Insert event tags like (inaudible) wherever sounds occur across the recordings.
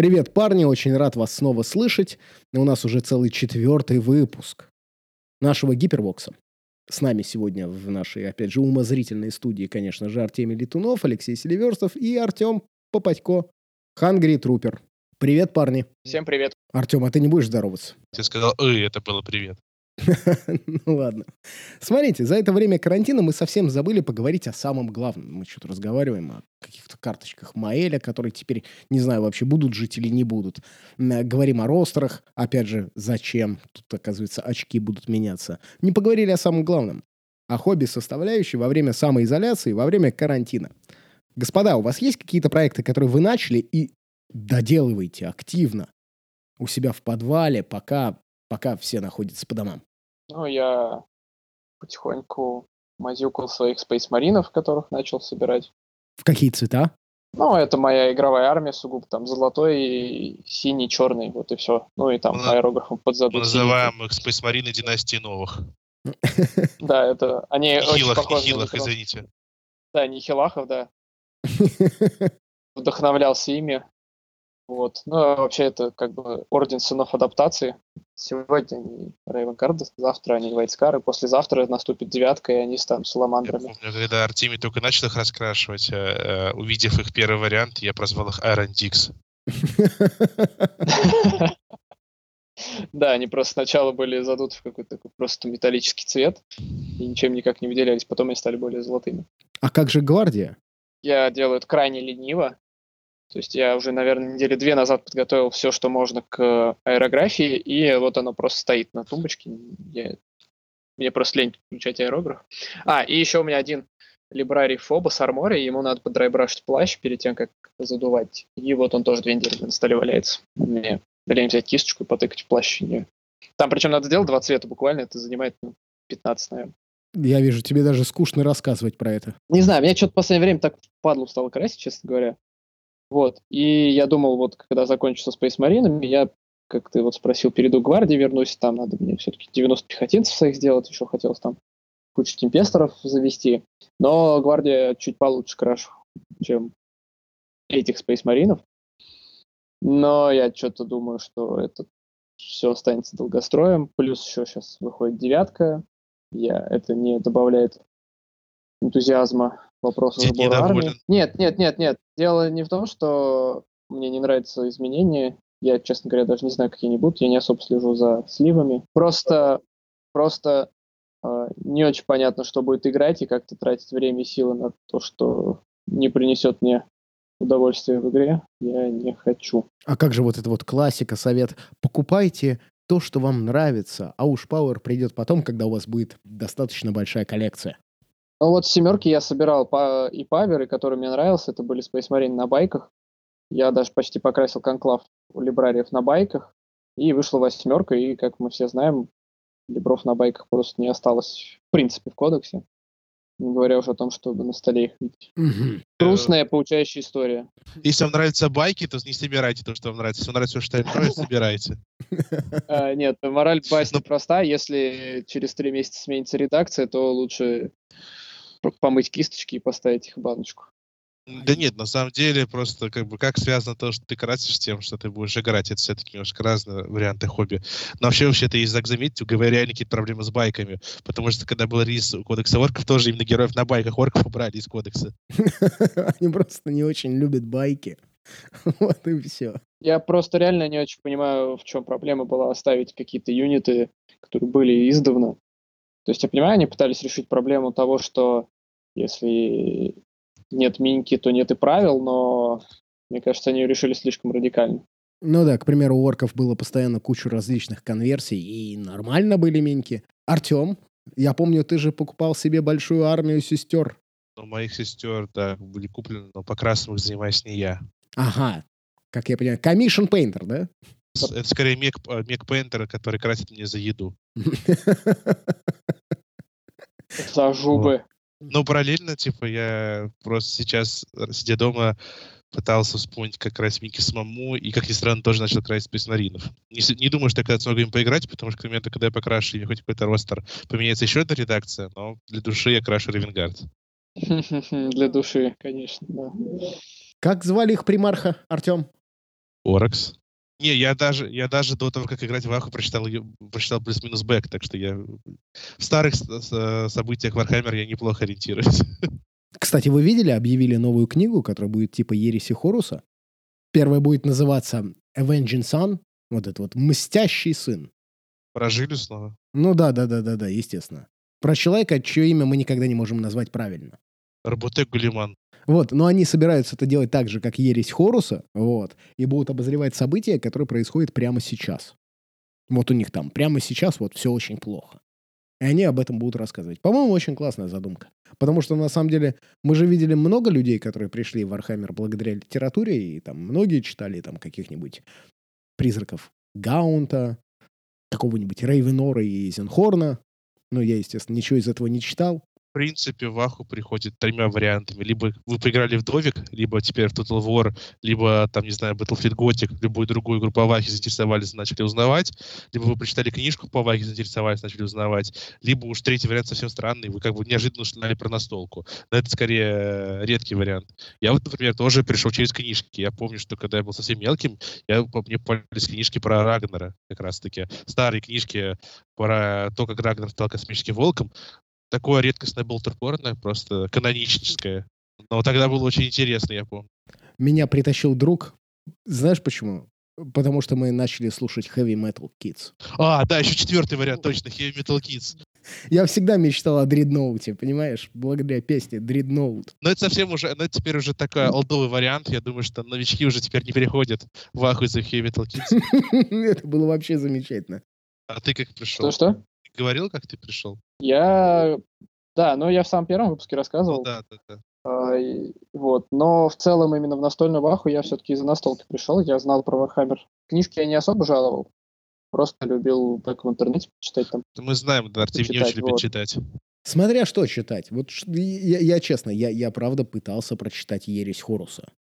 Привет, парни, очень рад вас снова слышать. У нас уже целый четвертый выпуск нашего гипербокса. С нами сегодня в нашей, опять же, умозрительной студии, конечно же, Артемий Летунов, Алексей Селиверстов и Артем Попадько, Хангри Трупер. Привет, парни. Всем привет. Артем, а ты не будешь здороваться? Ты сказал, эй, это было привет. (laughs) Ну ладно. Смотрите, за это время карантина мы совсем забыли поговорить о самом главном. Мы что-то разговариваем о каких-то карточках Маэля, которые теперь, не знаю, вообще будут жить или не будут. Говорим о ростерах. Опять же, зачем? Тут, оказывается, очки будут меняться. Не поговорили о самом главном. О хобби составляющей во время самоизоляции, во время карантина. Господа, у вас есть какие-то проекты, которые вы начали и доделываете активно у себя в подвале, пока, пока все находятся по домам? Ну, я потихоньку мазюкал своих Space Маринов, которых начал собирать. В какие цвета? Ну, это моя игровая армия сугубо, там золотой, синий, черный, вот и все. Ну и там Мы- аэрографом под Мы называем их Space Marine династии новых. (laughs) Да, это они очень Нихилах, похожи на нихилах, извините. Да, Нихилахов, да. (laughs) Вдохновлялся ими. Вот. Ну, а вообще это как бы орден сынов адаптации. Сегодня они Рейвенгард, завтра они Вайтскары, послезавтра наступит девятка, и они станут Я саламандрами. помню, когда Артемий только начал их раскрашивать, э, э, увидев их первый вариант, я прозвал их Iron Dix. (laughs) Да, они просто сначала были задуты в какой-то такой просто металлический цвет и ничем никак не выделялись, потом они стали более золотыми. А как же гвардия? Я делаю это крайне лениво. То есть я уже, наверное, недели две назад подготовил все, что можно к аэрографии, и вот оно просто стоит на тумбочке. Я... Мне просто лень включать аэрограф. А, и еще у меня один либрарий Фобос Армори, ему надо подрайбрашить плащ перед тем, как задувать. И вот он тоже две недели на столе валяется. Мне лень взять кисточку и потыкать в плащ. Не. Там причем надо сделать два цвета буквально, это занимает ну, 15, наверное. Я вижу, тебе даже скучно рассказывать про это. Не знаю, меня что-то в последнее время так падлу стало красить, честно говоря. Вот. И я думал, вот когда закончится Space Marine, я, как ты вот спросил, перейду к гвардии, вернусь, там надо мне все-таки 90 пехотинцев своих сделать, еще хотелось там кучу темпесторов завести. Но гвардия чуть получше крашу, чем этих Space Маринов. Но я что-то думаю, что это все останется долгостроем. Плюс еще сейчас выходит девятка. Я, это не добавляет энтузиазма вопросу Ты сбора армии. недоволен? Нет, нет, нет, нет. Дело не в том, что мне не нравятся изменения. Я, честно говоря, даже не знаю, какие они будут. Я не особо слежу за сливами. Просто, просто э, не очень понятно, что будет играть и как-то тратить время и силы на то, что не принесет мне удовольствия в игре. Я не хочу. А как же вот эта вот классика, совет? Покупайте то, что вам нравится, а уж Power придет потом, когда у вас будет достаточно большая коллекция. Ну вот в семерке я собирал па- и паверы, которые мне нравился. Это были Space Marine на байках. Я даже почти покрасил конклав у либрариев на байках. И вышла восьмерка, и, как мы все знаем, либров на байках просто не осталось в принципе в кодексе. Не говоря уже о том, чтобы на столе их видеть. Мгм. Грустная, получающая история. Если вам нравятся байки, то не собирайте то, что вам нравится. Если вам нравится все остальное, собирайте. А, Нет, мораль басни проста. Если через три месяца сменится редакция, то лучше помыть кисточки и поставить их в баночку. Да нет, на самом деле, просто как бы как связано то, что ты красишь с тем, что ты будешь играть. Это все-таки немножко разные варианты хобби. Но вообще, вообще, это есть, так заметьте, у ГВ реально какие-то проблемы с байками. Потому что, когда был релиз кодекса орков, тоже именно героев на байках орков убрали из кодекса. (laughs) Они просто не очень любят байки. (laughs) Вот и все. Я просто реально не очень понимаю, в чем проблема была оставить какие-то юниты, которые были издавна. То есть я понимаю, они пытались решить проблему того, что если нет миньки, то нет и правил, но мне кажется, они ее решили слишком радикально. Ну да, к примеру, у орков было постоянно кучу различных конверсий, и нормально были миньки. Артем, я помню, ты же покупал себе большую армию сестер. Но моих сестер, да, были куплены, но покрасом их занимаюсь не я. Ага, как я понимаю, commission painter, да? Это скорее мег, э, мег Пейнтер, который красит мне за еду. За жубы. Но параллельно, типа, я просто сейчас, э, сидя дома, пытался вспомнить, как красить Микки самому, и, как ни странно, тоже начал красить песнаринов. Не, не думаю, что я когда-то смогу им поиграть, потому что к моменту, когда я покрашу или хоть какой-то ростер, поменяется еще одна редакция, но для души я крашу Ревенгард. (laughs) Для души, конечно, да. Как звали их примарха, Артем? Оракс. Не, я даже, я даже до того, как играть в Аху, прочитал, прочитал плюс-минус бэк, так что я в старых событиях Вархаммер я неплохо ориентируюсь. Кстати, вы видели, объявили новую книгу, которая будет типа Ереси Хоруса? Первая будет называться Avenging Son, вот это вот «Мстящий сын». Про Жилли снова? Ну да, да, да, да, да, естественно. Про человека, чье имя мы никогда не можем назвать правильно. Робаут Гиллиман. Вот, но они собираются это делать так же, как ересь Хоруса, вот, и будут обозревать события, которые происходят прямо сейчас. Вот у них там прямо сейчас вот все очень плохо. И они об этом будут рассказывать. По-моему, очень классная задумка. Потому что, на самом деле, мы же видели много людей, которые пришли в Вархаммер благодаря литературе, и там многие читали там каких-нибудь призраков Гаунта, какого-нибудь Рейвенора Эйзенхорна. Но я, естественно, ничего из этого не читал в принципе, в Ваху приходит тремя вариантами. Либо вы поиграли в Довик, либо теперь в Total War, либо, там, не знаю, Battlefleet Gothic, любую другую игру по Вахе заинтересовались, начали узнавать, либо вы прочитали книжку по Вахе, заинтересовались, начали узнавать, либо уж третий вариант совсем странный, вы как бы неожиданно узнали про настолку. Но это скорее редкий вариант. Я вот, например, тоже пришел через книжки. Я помню, что когда я был совсем мелким, я, мне попались книжки про Рагнера, как раз-таки. Старые книжки про то, как Рагнер стал космическим волком такое редкостное болтерпорно, просто каноническое. Но тогда было очень интересно, я помню. Меня притащил друг. Знаешь почему? Потому что мы начали слушать Heavy Metal Kids. А, да, еще четвертый вариант, точно, Heavy Metal Kids. Я всегда мечтал о дредноуте, понимаешь? Благодаря песне Дредноут. Но это совсем уже, но это теперь уже такой олдовый вариант. Я думаю, что новички уже теперь не переходят в аху из Heavy Metal Kids. (laughs) это было вообще замечательно. А ты как пришел? Что-что? говорил, как ты пришел? Я... Да, но я в самом первом выпуске рассказывал. Ну, да, да, да. А, и, вот. Но в целом именно в настольную ваху я все-таки из-за настолки пришел. Я знал про Warhammer. Книжки я не особо жаловал. Просто любил так в интернете читать там. Мы знаем, да, Артем не очень любит вот. читать. Смотря что читать. Вот я, я честно, я, я правда пытался прочитать «Ересь Хоруса».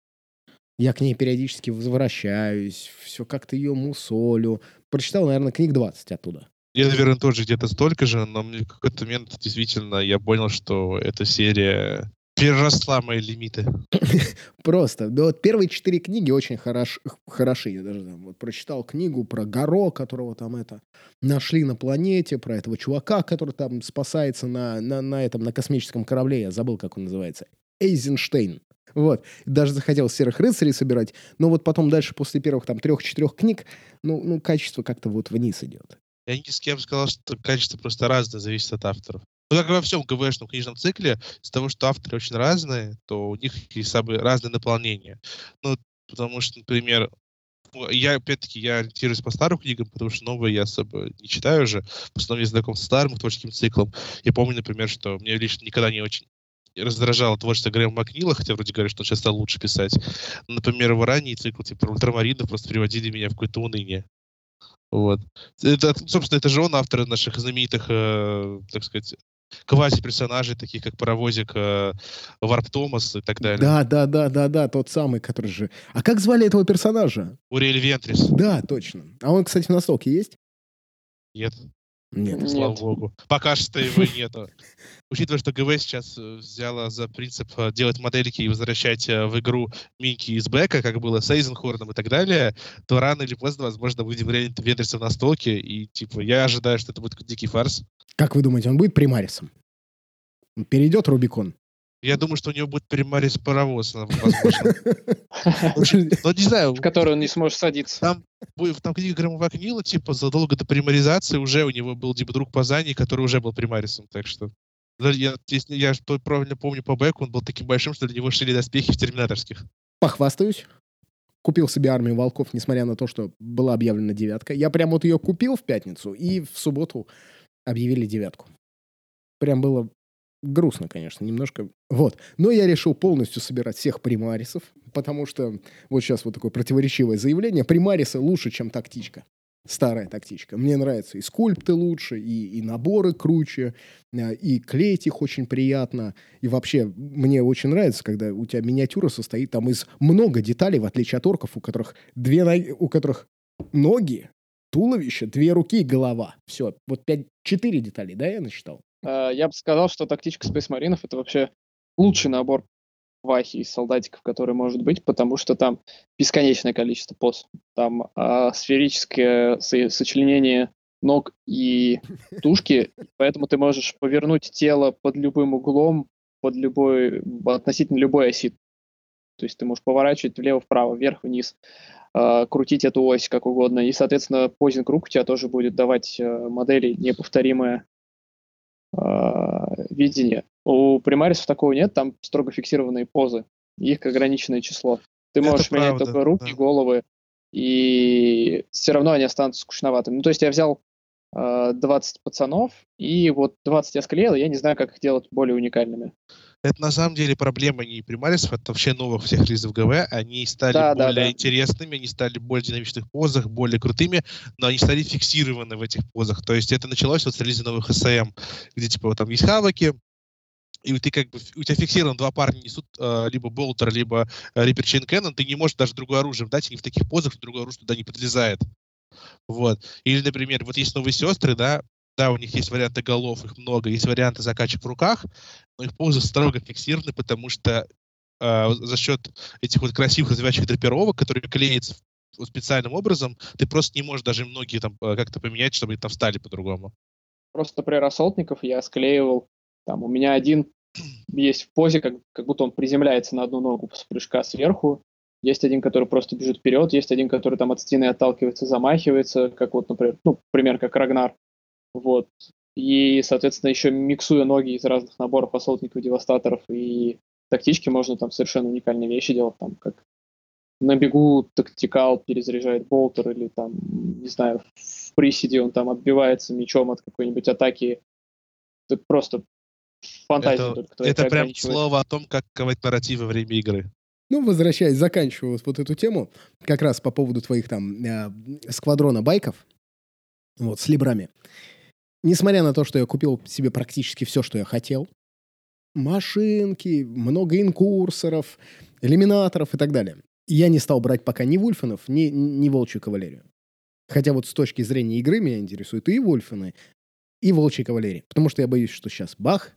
Я к ней периодически возвращаюсь, все как-то ее мусолю. Прочитал, наверное, книг 20 оттуда. Я, наверное, тоже где-то столько же, но мне в какой-то момент действительно я понял, что эта серия переросла мои лимиты. (laughs) Просто. Да вот первые четыре книги очень хорош, хороши. Я даже там, вот, прочитал книгу про Горо, которого там это нашли на планете, про этого чувака, который там спасается на, на, на этом, на космическом корабле. Я забыл, как он называется. Эйзенштейн. Вот. Даже захотел серых рыцарей собирать. Но вот потом дальше, после первых там трех-четырех книг, ну, ну, качество как-то вот вниз идет. Я ни с кем сказал, что качество просто разное, зависит от авторов. Ну, как и во всем ГВшном книжном цикле, из-за того, что авторы очень разные, то у них есть самые разные наполнения. Ну, потому что, например, я, опять-таки, я ориентируюсь по старым книгам, потому что новые я особо не читаю уже. В основном я знаком с старым творческим циклом. Я помню, например, что мне лично никогда не очень раздражало творчество Грэма Макнила, хотя вроде говорят, что он сейчас стал лучше писать. например, его ранний цикл, типа ультрамаринов, просто приводили меня в какое-то уныние. Вот. Это, собственно, это же он автор наших знаменитых, э, так сказать, квази-персонажей, таких как паровозик э, Варп Томас и так далее. Да, да, да, да, да, тот самый, который же... А как звали этого персонажа? Уриэль Вентрис. Да, точно. А он, кстати, в настолке есть? Нет. Нет. Слава нет. богу. Пока что его (laughs) нету. Учитывая, что ГВ сейчас э, взяла за принцип э, делать модельки и возвращать э, в игру Минки из бэка, как было с Эйзенхорном и так далее, то рано или поздно, возможно, будем реально Вендерса на столке, и, типа, я ожидаю, что это будет дикий фарс. Как вы думаете, он будет примарисом? перейдет Рубикон? Я думаю, что у него будет примарис паровоз, возможно. (laughs) Но не знаю. В который он не сможет садиться. Там, там книга Грэма Вакнила, типа, задолго до примаризации уже у него был типа друг по Зани, который уже был примарисом, так что... Я, если я правильно помню по бэку, он был таким большим, что для него шили доспехи в терминаторских. Похвастаюсь. Купил себе армию волков, несмотря на то, что была объявлена девятка. Я прям вот ее купил в пятницу, и в субботу объявили девятку. Прям было Грустно, конечно, немножко. Вот. Но я решил полностью собирать всех примарисов, потому что вот сейчас вот такое противоречивое заявление. Примарисы лучше, чем тактичка. Старая тактичка. Мне нравится и скульпты лучше, и, и наборы круче, а, и клеить их очень приятно. И вообще, мне очень нравится, когда у тебя миниатюра состоит там из много деталей, в отличие от орков, у которых, две, у которых ноги, туловище, две руки и голова. Все, вот пять, четыре детали, да, я насчитал? Э, я бы сказал, что тактичка Space Marines это вообще лучший набор вахи из солдатиков, который может быть, потому что там бесконечное количество поз. Там а, сферическое со- сочленение ног и (laughs) тушки, поэтому ты можешь повернуть тело под любым углом, под любой, относительно любой оси. То есть ты можешь поворачивать влево-вправо, вверх-вниз, э, крутить эту ось как угодно. И, соответственно, позинг рук у тебя тоже будет давать э, модели неповторимое э, видение. У примарисов такого нет, там строго фиксированные позы. Их ограниченное число. Ты Это можешь менять правда, только руки, да. головы, и все равно они останутся скучноватыми. Ну, то есть я взял э, 20 пацанов, и вот 20 я склеил, и я не знаю, как их делать более уникальными. Это на самом деле проблема не примарисов, это вообще новых всех релизов ГВ. Они стали Да, да, более да. интересными, они стали более динамичных позах, более крутыми, но они стали фиксированы в этих позах. То есть это началось вот с релиза новых СМ, где типа вот там есть хаваки, и ты как бы, у тебя фиксирован два парня несут э, либо болтер, либо э, Reaper Chain Cannon, ты не можешь даже другое оружие дать, они в таких позах, что другое оружие туда не подлезает. Вот. Или, например, вот есть новые сестры, да, да, у них есть варианты голов, их много, есть варианты закачек в руках, но их позы строго фиксированы, потому что э, за счет этих вот красивых развивающих драпировок, которые клеятся специальным образом, ты просто не можешь даже многие там э, как-то поменять, чтобы они там встали по-другому. Просто, например, рассолтников я склеивал. Там у меня один есть в позе, как, как будто он приземляется на одну ногу с прыжка сверху. Есть один, который просто бежит вперед, есть один, который там от стены отталкивается, замахивается, как вот, например, ну, пример, как Рагнар. Вот. И, соответственно, еще миксуя ноги из разных наборов ассолтников, девастаторов и тактички, можно там совершенно уникальные вещи делать, там, как на бегу тактикал перезаряжает болтер или там, не знаю, в приседе он там отбивается мечом от какой-нибудь атаки. Это просто фантазия Это, только это прям слово о том, как ковать нарративы во время игры. Ну, возвращаясь, заканчиваю вот, вот эту тему, как раз по поводу твоих там э, сквадрона байков, вот, с либрами. Несмотря на то, что я купил себе практически все, что я хотел, машинки, много инкурсоров, элиминаторов и так далее, я не стал брать пока ни Вульфенов, ни, ни Волчью кавалерию. Хотя вот с точки зрения игры меня интересуют и Вульфены, и Волчья кавалерия. Потому что я боюсь, что сейчас бах,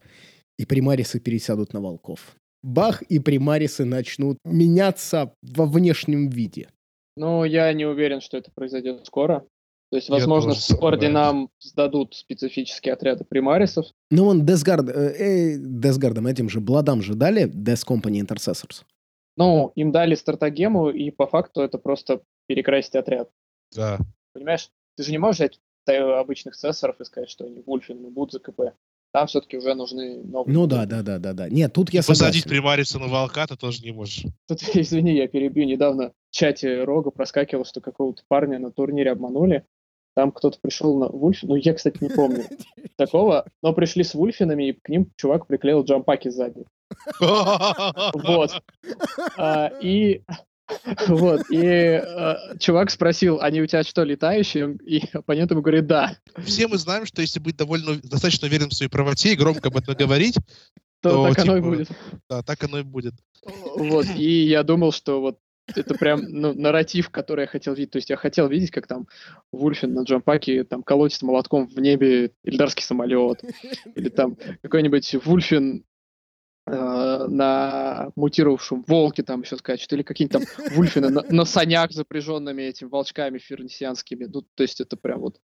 и примарисы пересядут на волков. Бах, и примарисы начнут меняться во внешнем виде. Ну, я не уверен, что это произойдет скоро. То есть, возможно, с орденам сдадут специфические отряды примарисов. Ну, он Десгард, э, э, Десгардом, этим же Бладам же дали Death Company Intercessors. Ну, им дали стратагему, и по факту это просто перекрасить отряд. Да. Понимаешь? Ты же не можешь взять обычных цессоров и сказать, что они вульфины будут за КП. Там все-таки уже нужны новые. Ну да, да, да, да, да. Нет, тут я Посадить согласен. примариса на волка ты тоже не можешь. Тут, (laughs) извини, я перебью. Недавно в чате Рога проскакивал, что какого-то парня на турнире обманули. Там кто-то пришел на Вульф, ну я, кстати, не помню (laughs) такого, но пришли с Вульфинами, и к ним чувак приклеил джампаки сзади. Вот. А, и (laughs) вот, и а, чувак спросил, они у тебя что, летающие? И оппонент ему говорит, да. Все мы знаем, что если быть довольно достаточно уверен в своей правоте и громко об этом говорить, То, То, так оно и типа, будет. да, так оно и будет. Вот, и я думал, что вот это прям ну, нарратив, который я хотел видеть. То есть я хотел видеть, как там Вульфин на джампаке там колотит молотком в небе Ильдарский самолет. Или там какой-нибудь Вульфин э, на мутировавшем волке там еще скачет. Или какие-нибудь там Вульфины на, на санях, запряженными этими волчками фернисианскими. Ну, то есть это прям вот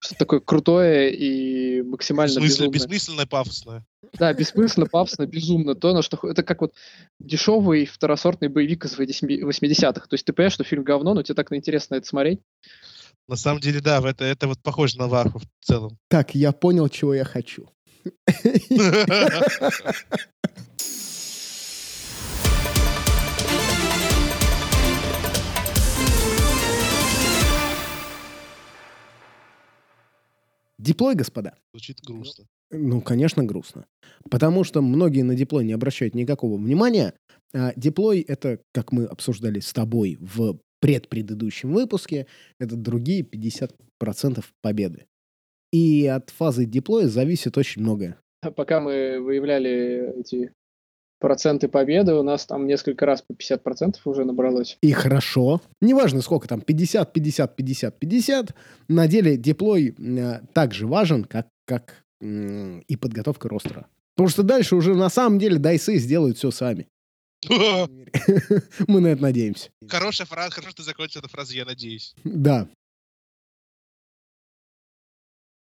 что такое крутое и максимально Бессмысленно, безумное. бессмысленно пафосно. Да, бессмысленно, пафосно, безумно. То, на что... Это как вот дешевый второсортный боевик из 80-х. То есть ты понимаешь, что фильм говно, но тебе так интересно это смотреть. На самом деле, да, это, это вот похоже на Ваху в целом. Так, я понял, чего я хочу. (laughs) (laughs) Диплой, господа. Звучит грустно. Ну, конечно, грустно. Потому что многие на диплой не обращают никакого внимания. А диплой — это, как мы обсуждали с тобой в предпредыдущем выпуске, это другие 50% победы. И от фазы диплоя зависит очень многое. Пока мы выявляли эти проценты победы, у нас там несколько раз по 50% уже набралось. И хорошо. Неважно, сколько там, 50, 50, 50, 50. На деле диплой э, так же важен, как, как м, и подготовка ростера. Потому что дальше уже на самом деле дайсы сделают все сами. (laughs) Мы на это надеемся. Хорошая фраза, хорошо, что ты закончил эту фразу, я надеюсь. Да.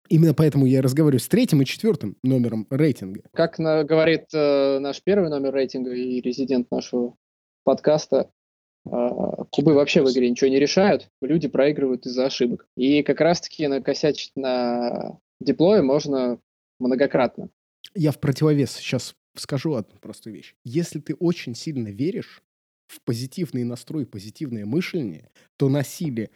Именно поэтому я разговариваю с третьим и четвертым номером рейтинга. Как на, говорит э, наш первый номер рейтинга и резидент нашего подкаста, э, кубы вообще в игре ничего не решают, люди проигрывают из-за ошибок. И как раз-таки накосячить на диплое можно многократно. Я в противовес сейчас скажу одну простую вещь. Если ты очень сильно веришь в позитивный настрой, позитивное мышление, то на силе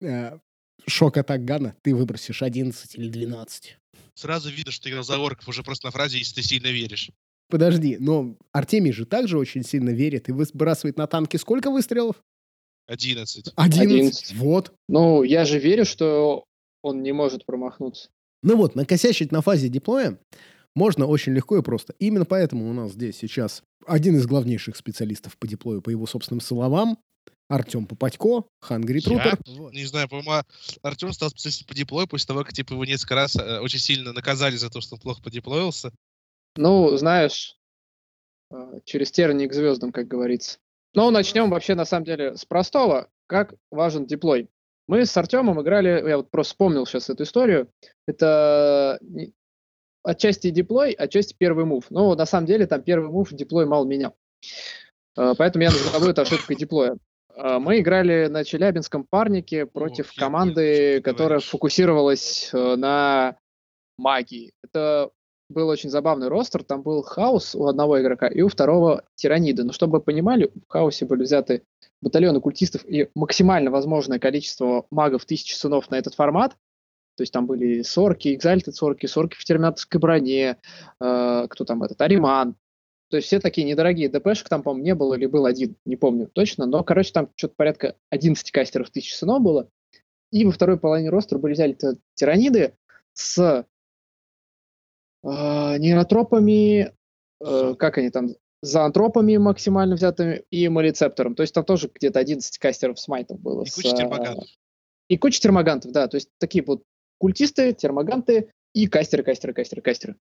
э, шок атак Гана ты выбросишь 11 или 12. Сразу видно, что ты играл за орков уже просто на фразе, если ты сильно веришь. Подожди, но Артемий же также очень сильно верит и выбрасывает на танки сколько выстрелов? 11. 11. 11. Вот. Ну, я же верю, что он не может промахнуться. Ну вот, накосячить на фазе диплоя можно очень легко и просто. Именно поэтому у нас здесь сейчас один из главнейших специалистов по диплою, по его собственным словам, Артем Попадько, Хангри Трупер. Не знаю, по-моему, Артем стал специалистом по диплою после того, как типа его несколько раз э, очень сильно наказали за то, что он плохо подиплоился. Ну, знаешь, э, через тернии к звездам, как говорится. Но начнем вообще, на самом деле, с простого. Как важен диплой? Мы с Артемом играли, я вот просто вспомнил сейчас эту историю. Это отчасти диплой, отчасти первый мув. Но на самом деле там первый мув диплой мало менял. Э, поэтому я назову это ошибкой диплоя. Э, мы играли на Челябинском парнике против О, команды, которая говоришь. фокусировалась э, на магии. Это был очень забавный ростер. Там был хаос у одного игрока и у второго тираниды. Но чтобы вы понимали, в хаосе были взяты батальоны культистов и максимально возможное количество магов тысячи сынов на этот формат. То есть там были сорки, экзальтед сорки, сорки в терминаторской броне, э, кто там этот, Ариман. То есть все такие недорогие ДПшек там, по-моему, не было или был один, не помню точно. Но, короче, там что-то порядка 11 кастеров тысяч сынов было. И во второй половине ростера были взяли тираниды с э, нейротропами, э, как они там, зоантропами максимально взятыми и малицептором. То есть там тоже где-то 11 кастеров смайтов было. И куча с, термогантов. И куча термогантов, да. То есть такие вот культисты, термоганты и кастеры, кастеры, кастеры, кастеры.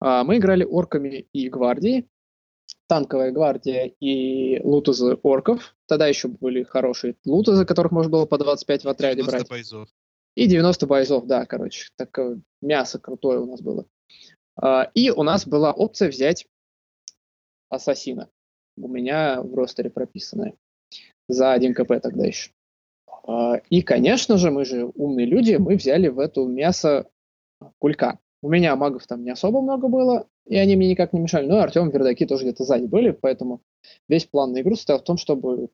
А, мы играли орками и гвардией. Танковая гвардия и лутузы орков. Тогда еще были хорошие лутузы, которых можно было по 25 в отряде 90 брать. Бойзов. И 90 бойзов, да, короче. Такое мясо крутое у нас было. А, и у нас была опция взять ассасина. У меня в ростере прописанная. За 1 КП тогда еще. А, и, конечно же, мы же умные люди, мы взяли в эту мясо кулька. У меня магов там не особо много было, и они мне никак не мешали. Ну, и Артем Вердаки тоже где-то сзади были, поэтому весь план на игру состоял в том, чтобы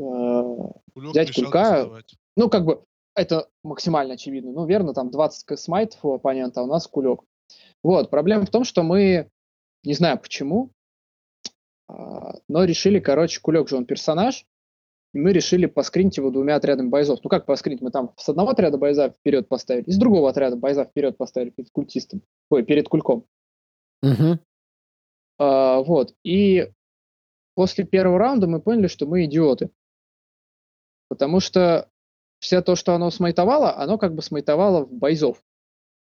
э, взять кулька. Ну, как бы, это максимально очевидно. Ну, верно, там 20 смайтов у оппонента, а у нас кулек. Вот, проблема в том, что мы, не знаю почему, а, но решили, короче, кулек же он персонаж, и мы решили поскринить его двумя отрядами бойзов. Ну как поскринить? Мы там с одного отряда бойза вперед поставили, и с другого отряда бойза вперед поставили перед культистом. Ой, перед кульком. Угу. А, вот. И после первого раунда мы поняли, что мы идиоты. Потому что все то, что оно смайтовало, оно как бы смайтовало в бойзов.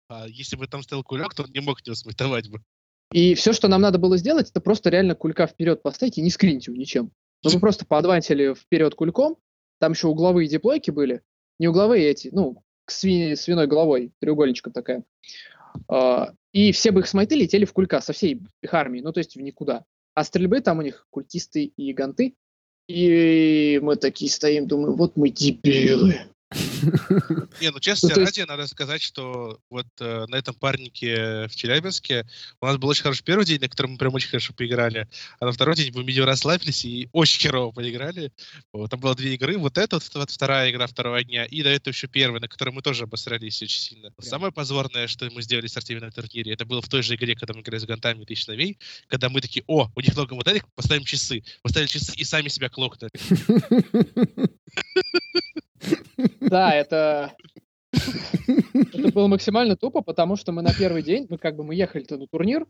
А если бы там стоял кулек, то он не мог его смайтовать бы. И все, что нам надо было сделать, это просто реально кулька вперед поставить и не скринить его ничем. Ну, мы просто поадвантили вперед кульком, там еще угловые диплойки были, не угловые эти, ну, к сви- свиной головой, треугольничком такая. Uh, и все бы их смайты летели в кулька со всей их армией, ну, то есть в никуда. А стрельбы там у них культисты и ганты. И мы такие стоим, думаем, вот мы дебилы. (laughs) Не, ну честно ну, ради, надо сказать, что вот э, на этом парнике в Челябинске у нас был очень хороший первый день, на котором мы прям очень хорошо поиграли, а на второй день мы видео расслабились и очень херово поиграли. Вот, там было две игры, вот эта вот, вот вторая игра второго дня, и до этого еще первая, на которой мы тоже обосрались очень сильно. Прям. Самое позорное, что мы сделали с Артемием на турнире, это было в той же игре, когда мы играли с гантами тысяч новей, когда мы такие, о, у них много моделек, поставим часы. Поставили часы и сами себя клокнули. (laughs) Да, это... Это было максимально тупо, потому что мы на первый день, мы как бы мы ехали на турнир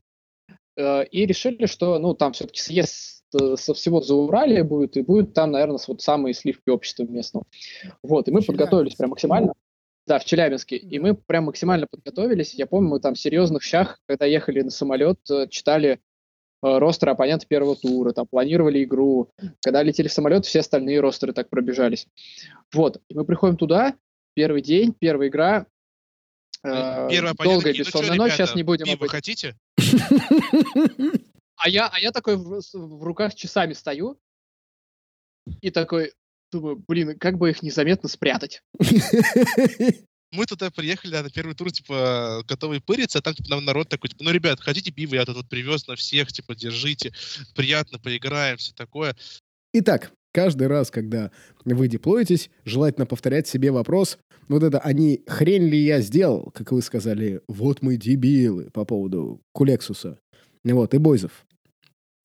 э, и решили, что, ну, там все-таки съезд э, со всего за Урале будет, и будет там, наверное, вот самые сливки общества местного. Вот, и мы подготовились прям максимально. Да, в Челябинске. И мы прям максимально подготовились. Я помню, мы там в серьезных щах, когда ехали на самолет, э, читали э, ростеры оппонента первого тура, там, планировали игру. Когда летели в самолет, все остальные ростеры так пробежались. Вот, и мы приходим туда, первый день, первая игра, э, оппонент долгая ну бессонная ночь, ребята, сейчас не будем об пиво этом. хотите? А я, а я такой в, в руках часами стою и такой думаю, блин, как бы их незаметно спрятать. (laughs) Мы туда приехали на первый тур, типа, готовые пыриться, а там типа, нам народ такой, типа, ну, ребят, хотите пиво, я тут вот привез на всех, типа, держите, приятно, поиграем, все такое. Итак, каждый раз, когда вы деплоитесь, желательно повторять себе вопрос, вот это, а не хрень ли я сделал, как вы сказали, вот мы дебилы по поводу Кулексуса, вот, и Бойзов.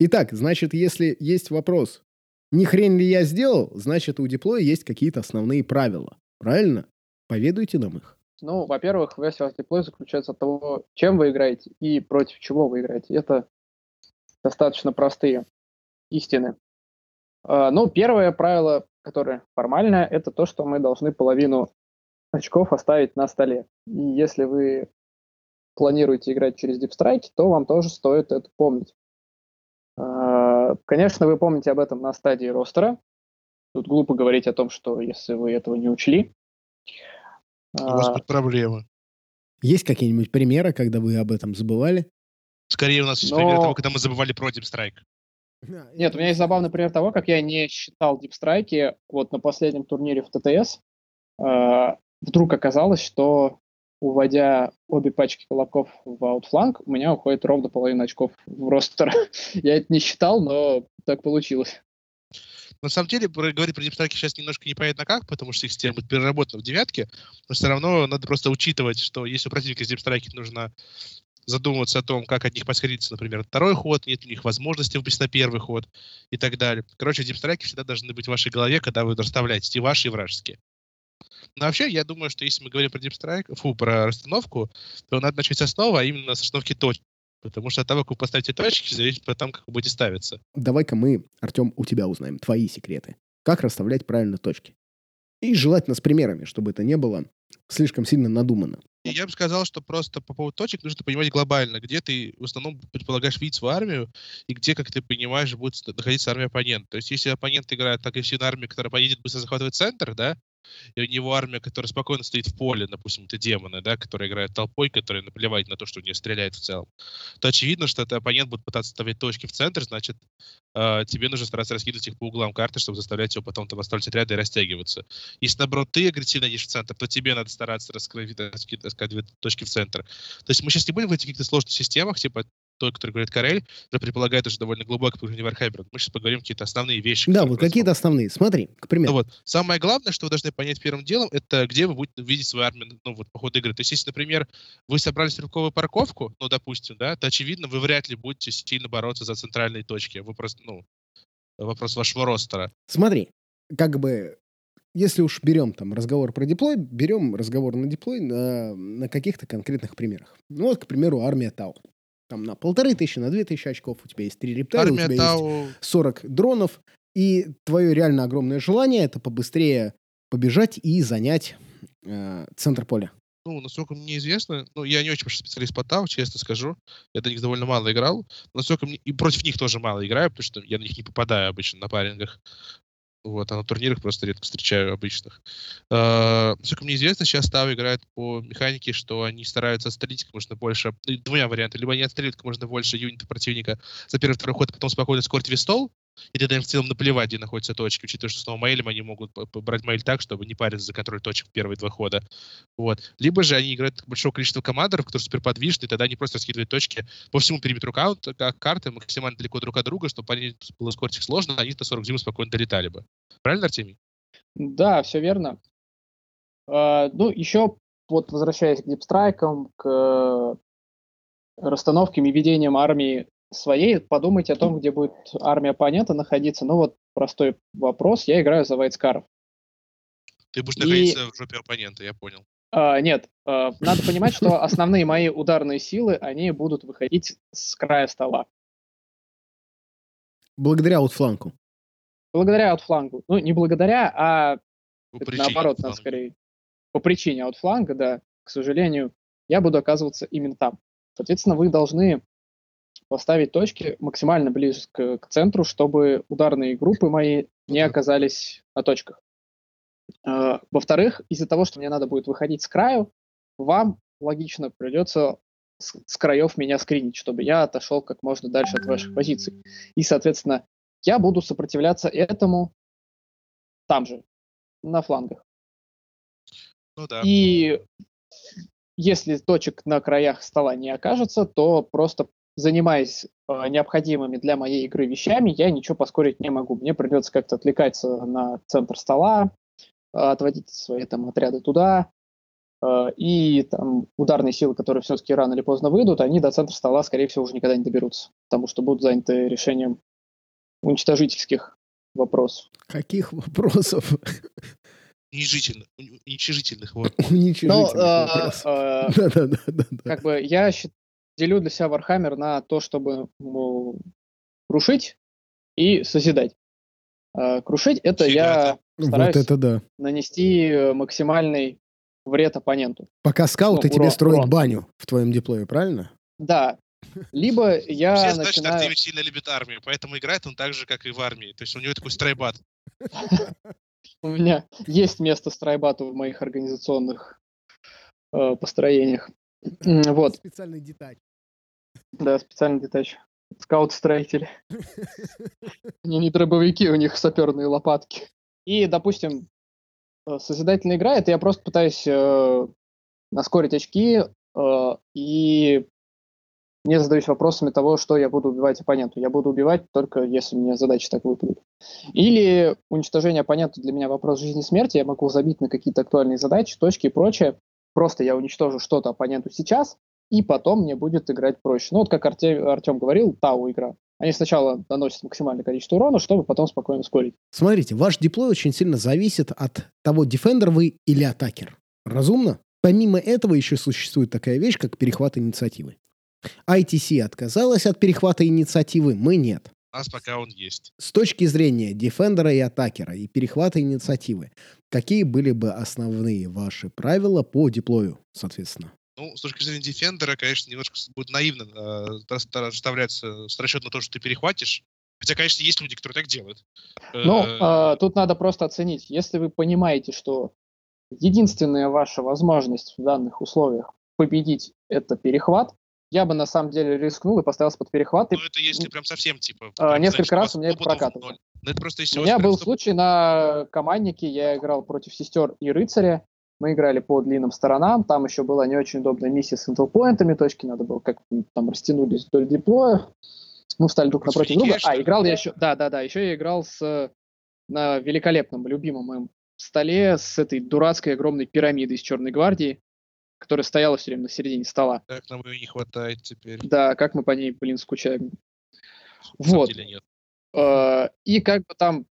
Итак, значит, если есть вопрос, не хрень ли я сделал, значит, у деплоя есть какие-то основные правила, правильно? Поведайте нам их. Ну, во-первых, весь ваш диплой заключается от того, чем вы играете и против чего вы играете. Это достаточно простые истины. А, Ну, первое правило, которое формальное, это то, что мы должны половину очков оставить на столе. И если вы планируете играть через Deep Strike, то вам тоже стоит это помнить. А, Конечно, вы помните об этом на стадии ростера. Тут глупо говорить о том, что если вы этого не учли. У вас А, будут проблемы. Есть какие-нибудь примеры, когда вы об этом забывали? Скорее у нас есть Но- пример того, когда мы забывали про Deep Strike. Нет, у меня есть забавный пример того, как я не считал дипстрайки. Вот на последнем турнире в ТТС э, вдруг оказалось, что уводя обе пачки колобков в аутфланг, у меня уходит ровно половина очков в ростер. (laughs) я это не считал, но так получилось. На самом деле, говорить про Strike сейчас немножко непонятно как, потому что система будет переработана в девятке, но все равно надо просто учитывать, что если у противника Deep Strike нужно задумываться о том, как от них подходиться, например, второй ход, нет у них возможности выбить на первый ход и так далее. Короче, дипстрайки всегда должны быть в вашей голове, когда вы расставляете и ваши, и вражеские. Но вообще, я думаю, что если мы говорим про дипстрайк, фу, про расстановку, то надо начать с основы, а именно с расстановки точек. Потому что от того, как вы поставите точки, зависит от того, как вы будете ставиться. Давай-ка мы, Артем, у тебя узнаем твои секреты. Как расставлять правильно точки. И желательно с примерами, чтобы это не было слишком сильно надумано. Я бы сказал, что просто по поводу точек нужно понимать глобально, где ты в основном предполагаешь видеть свою армию, и где, как ты понимаешь, будет находиться армия оппонента. То есть, если оппонент играет так агрессивно армию, которая поедет быстро захватывать центр, да, и у него армия, которая спокойно стоит в поле, допустим, это демоны, да, которые играют толпой, которые наплевать на то, что у нее стреляет в целом, то очевидно, что этот оппонент будет пытаться ставить точки в центр, значит, э, тебе нужно стараться раскидывать их по углам карты, чтобы заставлять его потом там оставлять ряды и растягиваться. Если, наоборот, ты агрессивно идешь в центр, то тебе надо стараться раскрыть, раски- раскидывать точки в центр. То есть мы сейчас не будем в этих каких-то сложных системах, типа той, который говорит Карель, который предполагает уже довольно глубокое погружение в Warhammer. Мы сейчас поговорим какие-то основные вещи. Да, вот какие-то основные. Смотри, к примеру. Ну вот. Самое главное, что вы должны понять первым делом, это где вы будете видеть свою армию ну, вот, по ходу игры. То есть, если, например, вы собрали стрелковую парковку, ну, допустим, да, то, очевидно, вы вряд ли будете сильно бороться за центральные точки. Вы просто, ну, вопрос вашего ростера. Смотри, как бы, если уж берем там разговор про диплой, берем разговор на диплой на, на каких-то конкретных примерах. Ну вот, к примеру, армия Тау. Там на полторы тысячи, на две тысячи очков у тебя есть три рептайла, у тебя есть Тау... 40 дронов, и твое реально огромное желание это побыстрее побежать и занять э, центр поля. Ну, насколько мне известно, ну, я не очень большой специалист по Тау, честно скажу. Я до них довольно мало играл. Насколько мне... И против них тоже мало играю, потому что я на них не попадаю обычно на парингах. Вот, а на турнирах просто редко встречаю обычных. Э, Насколько мне известно, сейчас Тау играет по механике, что они стараются отстрелить как можно больше, ну, двумя вариантами. Либо они отстреливают как можно больше юнитов противника за первый второй ход, а потом спокойно скорить весь стол, и тогда им в целом наплевать, где находятся точки, учитывая, что снова мейлем они могут брать мейль так, чтобы не париться за контроль точек в первые два хода. Вот. Либо же они играют большого количества командоров, которые суперподвижны, и тогда они просто раскидывают точки по всему периметру каунта, как карты максимально далеко друг от друга, чтобы понять, было скорить их сложно, а они на 40 зим спокойно долетали бы. Правильно, Артемий? Да, все верно. А, ну, еще вот возвращаясь к дипстрайкам, к э, расстановкам и ведениям армии своей, подумайте о том, где будет армия оппонента находиться. Ну вот простой вопрос. Я играю за вайцкаров. Ты будешь И- находиться в жопе оппонента, я понял. А, нет, а, надо понимать, что основные мои ударные силы, они будут выходить с края стола. Благодаря аутфланку. Благодаря аутфлангу. Ну, не благодаря, а наоборот, надо скорее. По причине аутфланга, да, к сожалению, я буду оказываться именно там. Соответственно, вы должны поставить точки максимально ближе к, центру, чтобы ударные группы мои не оказались на точках. Э, во-вторых, из-за того, что мне надо будет выходить с краю, вам логично придется с, с краев меня скринить, чтобы я отошел как можно дальше от ваших позиций. И, соответственно, я буду сопротивляться этому там же, на флангах. Ну да. И если точек на краях стола не окажется, то просто занимаясь э, необходимыми для моей игры вещами, я ничего поскорить не могу. Мне придется как-то отвлекаться на центр стола, э, отводить свои там отряды туда, э, и там ударные силы, которые все-таки рано или поздно выйдут, они до центра стола, скорее всего, уже никогда не доберутся, потому что будут заняты решением уничтожительских вопросов. Каких вопросов? Уничижительных, (laughs) уничижительных вот. Уничижительных Но, вопросов. э, Да-да-да. как бы я щи- делю для себя Warhammer на то, чтобы ну, крушить и созидать. Э, крушить это я Вот стараюсь это да. нанести э, максимальный вред оппоненту. Пока скауты Ну, тебе урон, строят урон. баню в твоем диплое, правильно? Да. Либо я Все знают, что начинаю... Артемий сильно любит армию, поэтому играет он так же, как и в армии. То есть у него такой страйбат. (laughs) У меня есть место страйбату в моих организационных э, построениях. Вот, Специальный деталь. Да, специальный детач. Скаут-строители. (laughs) Они не дробовики, у них саперные лопатки. И, допустим, э, созидательная игра, это я просто пытаюсь э, наскорить очки э, и не задаюсь вопросами того, что я буду убивать оппоненту. Я буду убивать только если мне задачи так выпадут. Или уничтожение оппонента для меня вопрос жизни и смерти. Я могу забить на какие-то актуальные задачи, точки и прочее. Просто я уничтожу что-то оппоненту сейчас, и потом мне будет играть проще. Ну, вот как Арте- Артем говорил, Тау игра. Они сначала наносят максимальное количество урона, чтобы потом спокойно скорить. Смотрите, ваш диплой очень сильно зависит от того, дефендер вы или атакер. Разумно? Помимо этого еще существует такая вещь, как перехват инициативы. ITC отказалась от перехвата инициативы, мы нет. У нас пока он есть. С точки зрения дефендера и атакера и перехвата инициативы, какие были бы основные ваши правила по диплою, соответственно? Ну, с точки зрения дефендера, конечно, немножко будет наивно э, рас- расставляться с расчет на то, что ты перехватишь. Хотя, конечно, есть люди, которые так делают. Ну, Э, э, тут надо просто оценить. Если вы понимаете, что единственная ваша возможность в данных условиях победить это перехват, я бы на самом деле рискнул и поставился под перехват. И Ну, это если прям совсем, типа... А, несколько знаешь, раз у меня это 100 пудов прокатывало. Ну, это просто если У меня был 100 случай на команднике, я играл против сестер и рыцаря, мы играли по длинным сторонам, там еще была не очень удобная миссия с интелпоинтами, точки надо было как там растянулись вдоль диплоя, мы встали друг Против напротив друга. А, играл я еще, да, да, да, еще я играл с на великолепном, любимом моем столе с этой дурацкой огромной пирамидой из Черной гвардии, которая стояла все время на середине стола. Так нам ее не хватает теперь. Да, как мы по ней, блин, скучаем. Вот. Э, И как бы там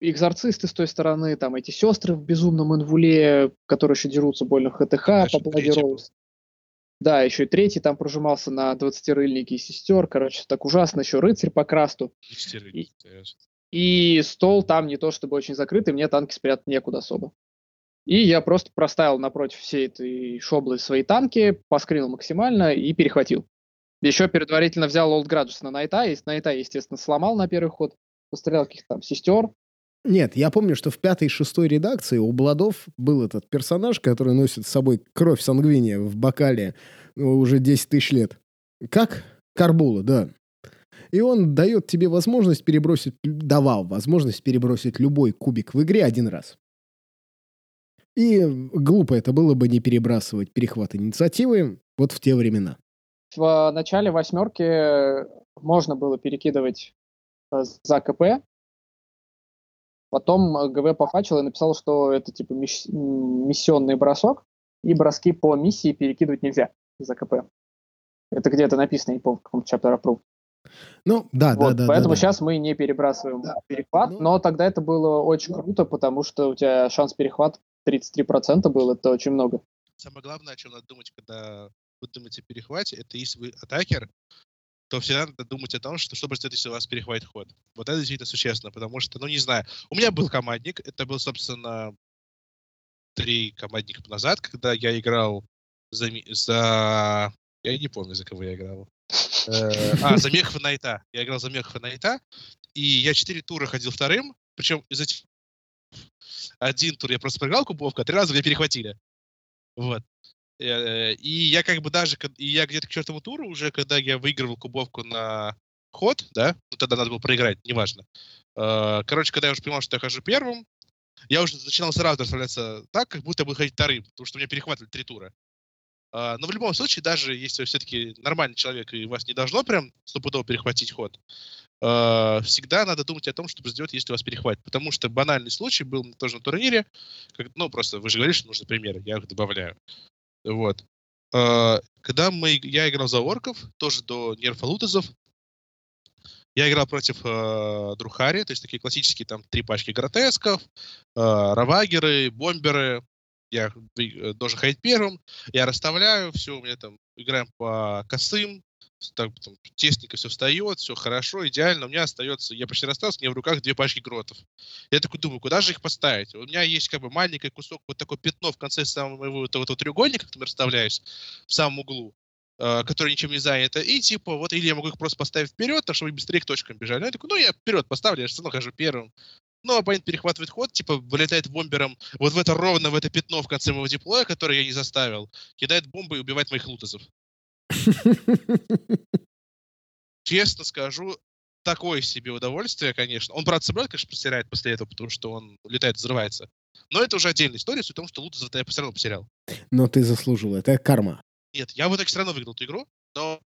экзорцисты с той стороны, там эти сестры в безумном инвуле, которые еще дерутся больно в ХТХ по Bloody третий был. Rose. Да, еще и третий там прожимался на 20-рыльнике и сестер. Короче, так ужасно. Еще рыцарь по красту. И-. И стол там не то чтобы очень закрытый, мне танки спрятать некуда особо. И я просто проставил напротив всей этой шоблы свои танки, поскринил максимально и перехватил. Еще предварительно взял Old Grudges на Найта, и Найта, естественно, сломал на первый ход, пострелял каких-то там сестер. Нет, я помню, что в пятой и шестой редакции у Бладов был этот персонаж, который носит с собой кровь сангвиния в бокале ну, уже 10 тысяч лет. Как? Карбула, да. И он дает тебе возможность перебросить, давал возможность перебросить любой кубик в игре один раз. И глупо это было бы не перебрасывать перехват инициативы вот в те времена. В начале восьмерки можно было перекидывать э, за КП. Потом ГВ пофачил и написал, что это типа миссионный бросок, и броски по миссии перекидывать нельзя за КП. Это где-то написано, не помню, в каком chapter approve. Ну, да, Вот, да, да. поэтому да, да. сейчас мы не перебрасываем перехват, Ну. но тогда это было очень круто, потому что у тебя шанс перехват 33% был, это очень много. Самое главное, о чем надо думать, когда вы думаете о перехвате, это если вы атакер, то всегда надо думать о том, что что будет, если у вас перехватит ход. Вот это действительно существенно, потому что, ну, не знаю, у меня был командник, это был, собственно, три командника назад, когда я играл за, за... Я не помню, за кого я играл. Э, а, за Мехова Найта. Я играл за Мехова Найта, и я четыре тура ходил вторым, причем из этих один тур я просто проиграл кубовку, а три раза меня перехватили. Вот. Э, и я как бы даже, и я где-то к четвертому туру уже, когда я выигрывал кубовку на ход, да, ну тогда надо было проиграть, неважно. Э, короче, когда я уже понимал, что я хожу первым, я уже начинал сразу расставляться так, как будто бы ходить вторым, потому что меня перехватывали три тура. Uh, но в любом случае, даже если вы все-таки нормальный человек и вас не должно прям стопудово перехватить ход, всегда надо думать о том, чтобы сделать, если вас перехватит. Потому что банальный случай был тоже на турнире, как, ну, просто вы же говорили, что нужны примеры, я их добавляю. Вот. Uh, когда мы, я играл за орков, тоже до нерфа лутезов, я играл против э, Друхари, то есть такие классические там три пачки гротесков, э, равагеры, бомберы. Я э, должен ходить первым. Я расставляю, все, у меня там играем по косым, так, там, тесненько все встает, все хорошо, идеально. У меня остается, я почти расстался, у меня в руках две пачки гротов. Я такой думаю, куда же их поставить? У меня есть как бы маленький кусок, вот такое пятно в конце самого моего этого, этого треугольника, который расставляюсь, в самом углу. Э, которые ничем не заняты, и типа, вот, или я могу их просто поставить вперед, так, чтобы быстрее к точкам бежали. Я такой, ну, я вперед поставлю, я все равно хожу первым. Ну, оппонент перехватывает ход, типа, вылетает бомбером вот в это ровно, в это пятно в конце моего диплоя, которое я не заставил, кидает бомбы и убивает моих лутозов. Честно скажу, такое себе удовольствие, конечно. Он, правда, собрал, конечно, потеряет после этого, потому что он летает, взрывается. Но это уже отдельная история, суть в том, что лутозов я все равно потерял. Но ты заслужил, это карма. Нет, я в итоге все равно выиграл эту игру, но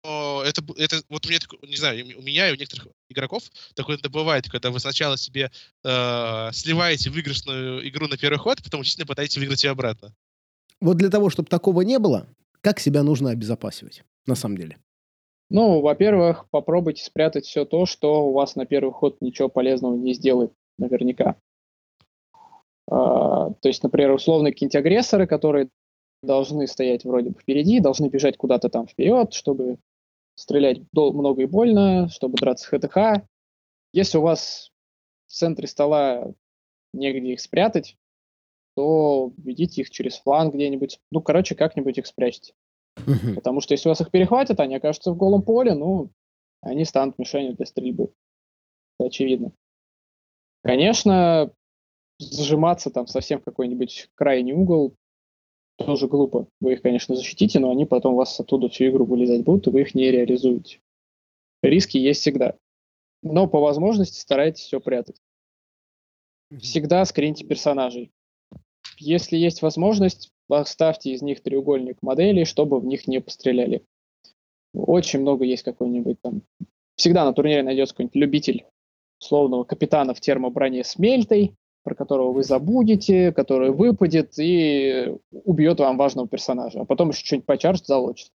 это, это вот меня, не знаю, у меня и у некоторых игроков такое это бывает, когда вы сначала себе э, сливаете выигрышную игру на первый ход, потом действительно пытаетесь выиграть ее обратно. Вот для того, чтобы такого не было, как себя нужно обезопасивать, на самом деле? Ну, во-первых, попробуйте спрятать все то, что у вас на первый ход ничего полезного не сделает, наверняка. А, то есть, например, условные какие-нибудь агрессоры, которые должны стоять вроде бы впереди, должны бежать куда-то там вперед, чтобы стрелять много и больно, чтобы драться ХТХ. Если у вас в центре стола негде их спрятать, то ведите их через фланг где-нибудь. Ну, короче, как-нибудь их спрячьте. Uh Потому что если вас их перехватят, они окажутся в голом поле, ну, они станут мишенью для стрельбы. Это очевидно. Конечно, зажиматься там совсем в какой-нибудь крайний угол тоже глупо. Вы их, конечно, защитите, но они потом вас оттуда всю игру вылезать будут, и вы их не реализуете. Риски есть всегда. Но по возможности старайтесь все прятать. Всегда скриньте персонажей. Если есть возможность, поставьте из них треугольник моделей, чтобы в них не постреляли. Очень много есть какой-нибудь там. Всегда на турнире найдется какой-нибудь любитель условного капитана в термоброне с мельтой, про которого вы забудете, который выпадет и убьет вам важного персонажа, а потом еще что-нибудь почаржит, залочит.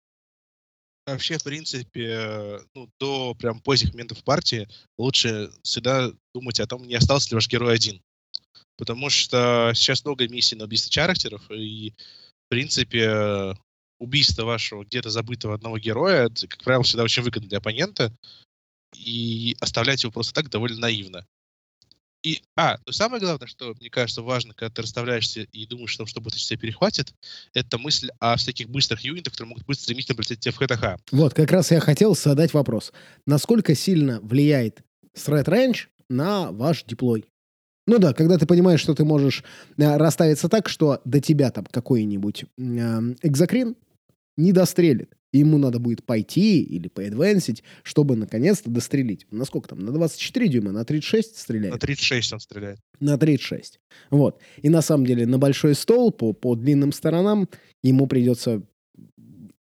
Вообще, в принципе, ну, до прям поздних моментов партии лучше всегда думать о том, не остался ли ваш герой один. Потому что сейчас много миссий на убийство характеров, и, в принципе, убийство вашего где-то забытого одного героя, это, как правило, всегда очень выгодно для оппонента, и оставлять его просто так довольно наивно. И, а, ну самое главное, что, мне кажется, важно, когда ты расставляешься и думаешь, что, что будет тебя перехватит, это мысль о всяких быстрых юнитах, которые могут быстро стремительно прилететь тебе в ХТХ. Вот, как раз я хотел задать вопрос. Насколько сильно влияет threat range на ваш диплой? Ну да, когда ты понимаешь, что ты можешь э, расставиться так, что до тебя там какой-нибудь э, экзокрин не дострелит ему надо будет пойти или поэдвансить, чтобы наконец-то дострелить. Насколько там? На 24 дюйма? На 36 стреляет? На 36 он стреляет. На 36. Вот. И на самом деле на большой стол по, по длинным сторонам ему придется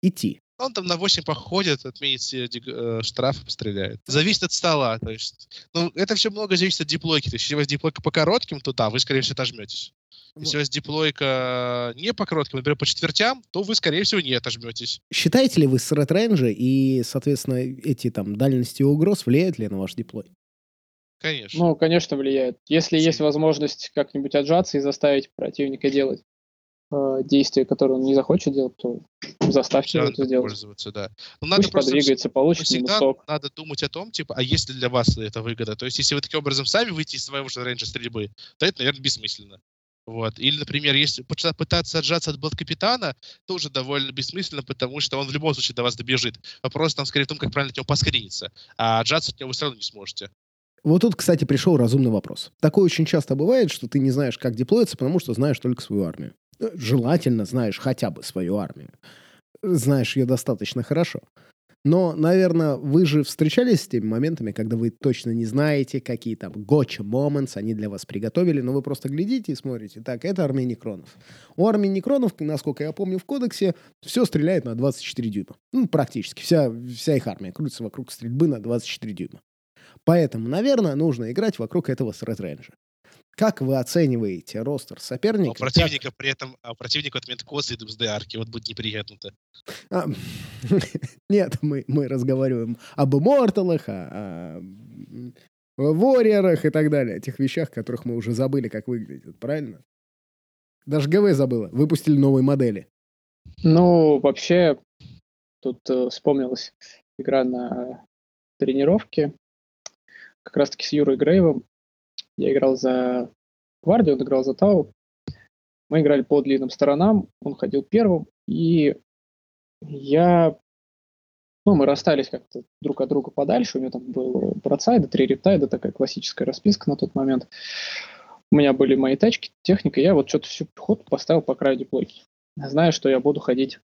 идти. Он там на 8 походит, отменит все э, штрафы, постреляет. Зависит от стола. То есть, ну, это все много зависит от диплойки. То есть, если у вас диплойка по коротким, то да, вы, скорее всего, отожметесь. Если у вас диплойка не по коротким, например, по четвертям, то вы, скорее всего, не отожметесь. Считаете ли вы с рейндже и, соответственно, эти там дальности угроз влияют ли на ваш диплой? Конечно. Ну, конечно, влияет. Если есть возможность как-нибудь отжаться и заставить противника делать э, действия, которые он не захочет делать, то заставьте его это сделать. Пользоваться, да. Но надо Пусть просто подвигается, получит всегда сок. надо думать о том, типа, а если для вас это выгода? То есть, если вы таким образом сами выйти из своего же рейнджа стрельбы, то это, наверное, бессмысленно. Вот. Или, например, если пытаться отжаться от блат-капитана, тоже довольно бессмысленно, потому что он в любом случае до вас добежит. Вопрос там скорее в том, как правильно от него поскриниться. А отжаться от него вы все равно не сможете. Вот тут, кстати, пришел разумный вопрос. Такое очень часто бывает, что ты не знаешь, как деплоиться, потому что знаешь только свою армию. Желательно знаешь хотя бы свою армию. Знаешь ее достаточно хорошо. Но, наверное, вы же встречались с теми моментами, когда вы точно не знаете, какие там gotcha moments они для вас приготовили, но вы просто глядите и смотрите. Так, это армия некронов. У армии некронов, насколько я помню, в кодексе все стреляет на 24 дюйма. Ну, практически. Вся, вся их армия крутится вокруг стрельбы на 24 дюйма. Поэтому, наверное, нужно играть вокруг этого сред-рейнджа. Как вы оцениваете ростер соперника? А у противника как... при этом, а у противника отмет косы и ДМСД-арки. Вот будет неприятно-то. А, (laughs) нет, мы, мы разговариваем об имморталах, о, о ворьерах и так далее. О тех вещах, которых мы уже забыли, как выглядят. Правильно? Даже ГВ забыла. Выпустили новые модели. Ну, вообще, тут э, вспомнилась игра на тренировке. Как раз-таки с Юрой Грейвом я играл за гвардию, он играл за Тау. Мы играли по длинным сторонам, он ходил первым, и я... Ну, мы расстались как-то друг от друга подальше, у меня там был бродсайда, три рептайда, такая классическая расписка на тот момент. У меня были мои тачки, техника, я вот что-то всю ход поставил по краю диплойки, зная, что я буду ходить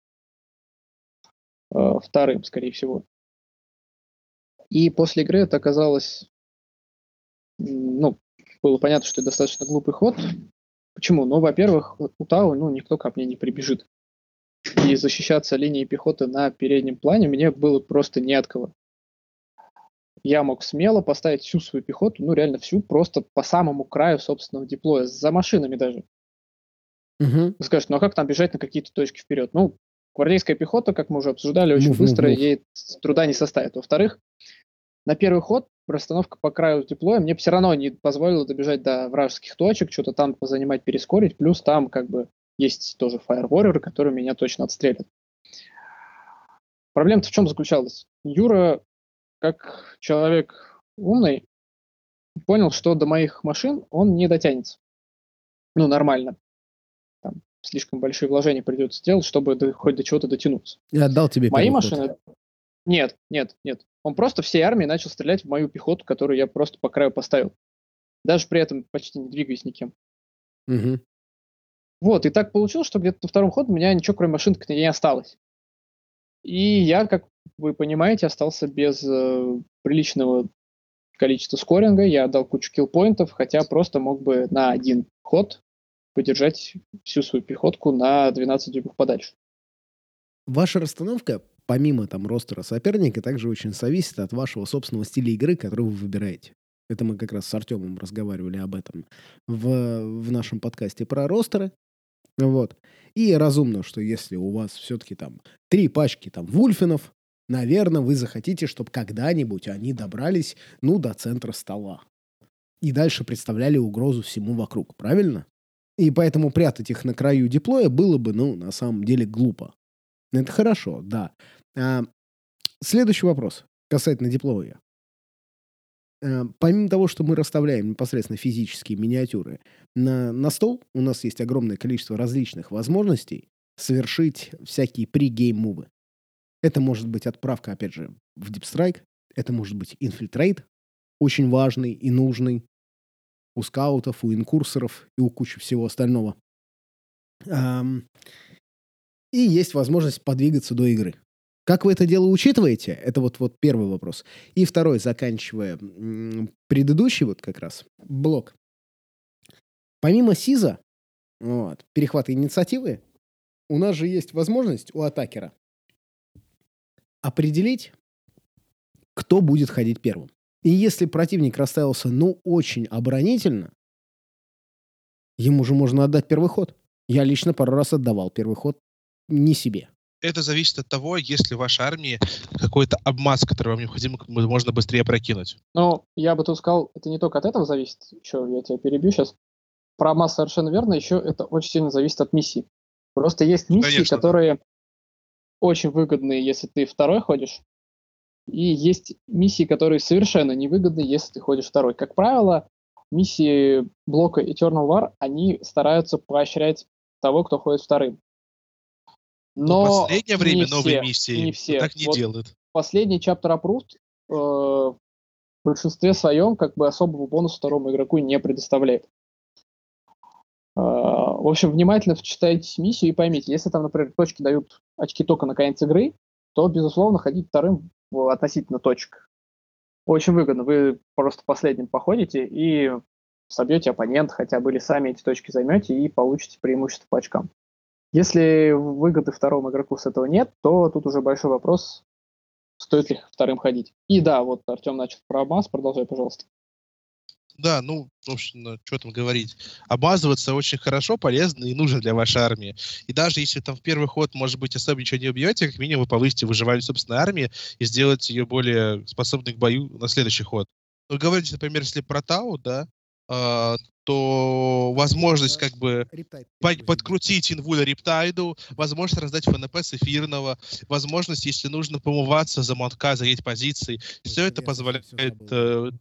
э, вторым, скорее всего. И после игры это оказалось ну, было понятно, что это достаточно глупый ход. Почему? Ну, во-первых, у Тау ну, никто ко мне не прибежит. И защищаться линией пехоты на переднем плане мне было просто не от кого. Я мог смело поставить всю свою пехоту, ну реально всю, просто по самому краю собственного диплоя, за машинами даже. Угу. Вы скажете, ну а как там бежать на какие-то точки вперед? Ну, гвардейская пехота, как мы уже обсуждали, очень мув, быстро, мув. ей труда не составит. Во-вторых, на первый ход расстановка по краю диплоя мне все равно не позволила добежать до вражеских точек, что-то там позанимать, перескорить, плюс там как бы есть тоже Warrior, который меня точно отстрелит. Проблема-то в чем заключалась? Юра, как человек умный, понял, что до моих машин он не дотянется. Ну, нормально. Там слишком большие вложения придется сделать, чтобы до, хоть до чего-то дотянуться. Я отдал тебе Мои машины... Нет, нет, нет. Он просто всей армией начал стрелять в мою пехоту, которую я просто по краю поставил. Даже при этом почти не двигаясь никем. Угу. Вот, и так получилось, что где-то на втором ходу у меня ничего, кроме машинок, не осталось. И я, как вы понимаете, остался без э, приличного количества скоринга. Я отдал кучу киллпоинтов, хотя просто мог бы на один ход подержать всю свою пехотку на 12 дюймов подальше. Ваша расстановка помимо там ростера соперника, также очень зависит от вашего собственного стиля игры, который вы выбираете. Это мы как раз с Артемом разговаривали об этом в, в нашем подкасте про ростеры. Вот. И разумно, что если у вас все-таки там три пачки там вульфинов, наверное, вы захотите, чтобы когда-нибудь они добрались, ну, до центра стола. И дальше представляли угрозу всему вокруг, правильно? И поэтому прятать их на краю диплоя было бы, ну, на самом деле глупо. Это хорошо, да. А, следующий вопрос касательно диплоя. А, помимо того, что мы расставляем непосредственно физические миниатюры на, на стол, у нас есть огромное количество различных возможностей совершить всякие при-гейм-мувы. Это может быть отправка, опять же, в Deep Strike, это может быть инфильтрейт, очень важный и нужный у скаутов, у инкурсоров и у кучи всего остального. И есть возможность подвигаться до игры. Как вы это дело учитываете? Это вот, вот первый вопрос. И второй, заканчивая предыдущий вот как раз блок. Помимо СИЗа, вот, перехвата инициативы, у нас же есть возможность у атакера определить, кто будет ходить первым. И если противник расставился, ну, очень оборонительно, ему же можно отдать первый ход. Я лично пару раз отдавал первый ход не себе это зависит от того, есть ли в вашей армии какой-то обмаз, который вам необходимо можно быстрее прокинуть. Ну, я бы тут сказал, это не только от этого зависит. Еще я тебя перебью сейчас. Про обмаз совершенно верно. Еще это очень сильно зависит от миссии. Просто есть миссии, Конечно, которые очень выгодные, если ты второй ходишь. И есть миссии, которые совершенно невыгодны, если ты ходишь второй. Как правило, миссии блока Eternal War, они стараются поощрять того, кто ходит вторым. Но, Но в последнее время не новые все, миссии не все. так не Вот делают. Последний Chapter Approved э, в большинстве своем как бы особого бонуса второму игроку не предоставляет. Э, в общем, внимательно читайте миссию и поймите, если там, например, точки дают очки только на конец игры, то, безусловно, ходить вторым относительно точек очень выгодно. Вы просто последним походите и собьете оппонента хотя бы или сами эти точки займете и получите преимущество по очкам. Если выгоды второму игроку с этого нет, то тут уже большой вопрос, стоит ли вторым ходить. И да, вот Артем начал про Абмаз, продолжай, пожалуйста. Да, ну, в общем, что там говорить. Обмазываться очень хорошо, полезно и нужно для вашей армии. И даже если там в первый ход, может быть, особо ничего не убьете, как минимум вы повысите выживание собственной армии и сделаете ее более способной к бою на следующий ход. Вы говорите, например, если про Тау, да, то возможность как бы по- подкрутить инвуля Рептайду, возможность раздать ФНП с эфирного, возможность, если нужно, помываться за мотка, заедь позиции. Все это позволяет э,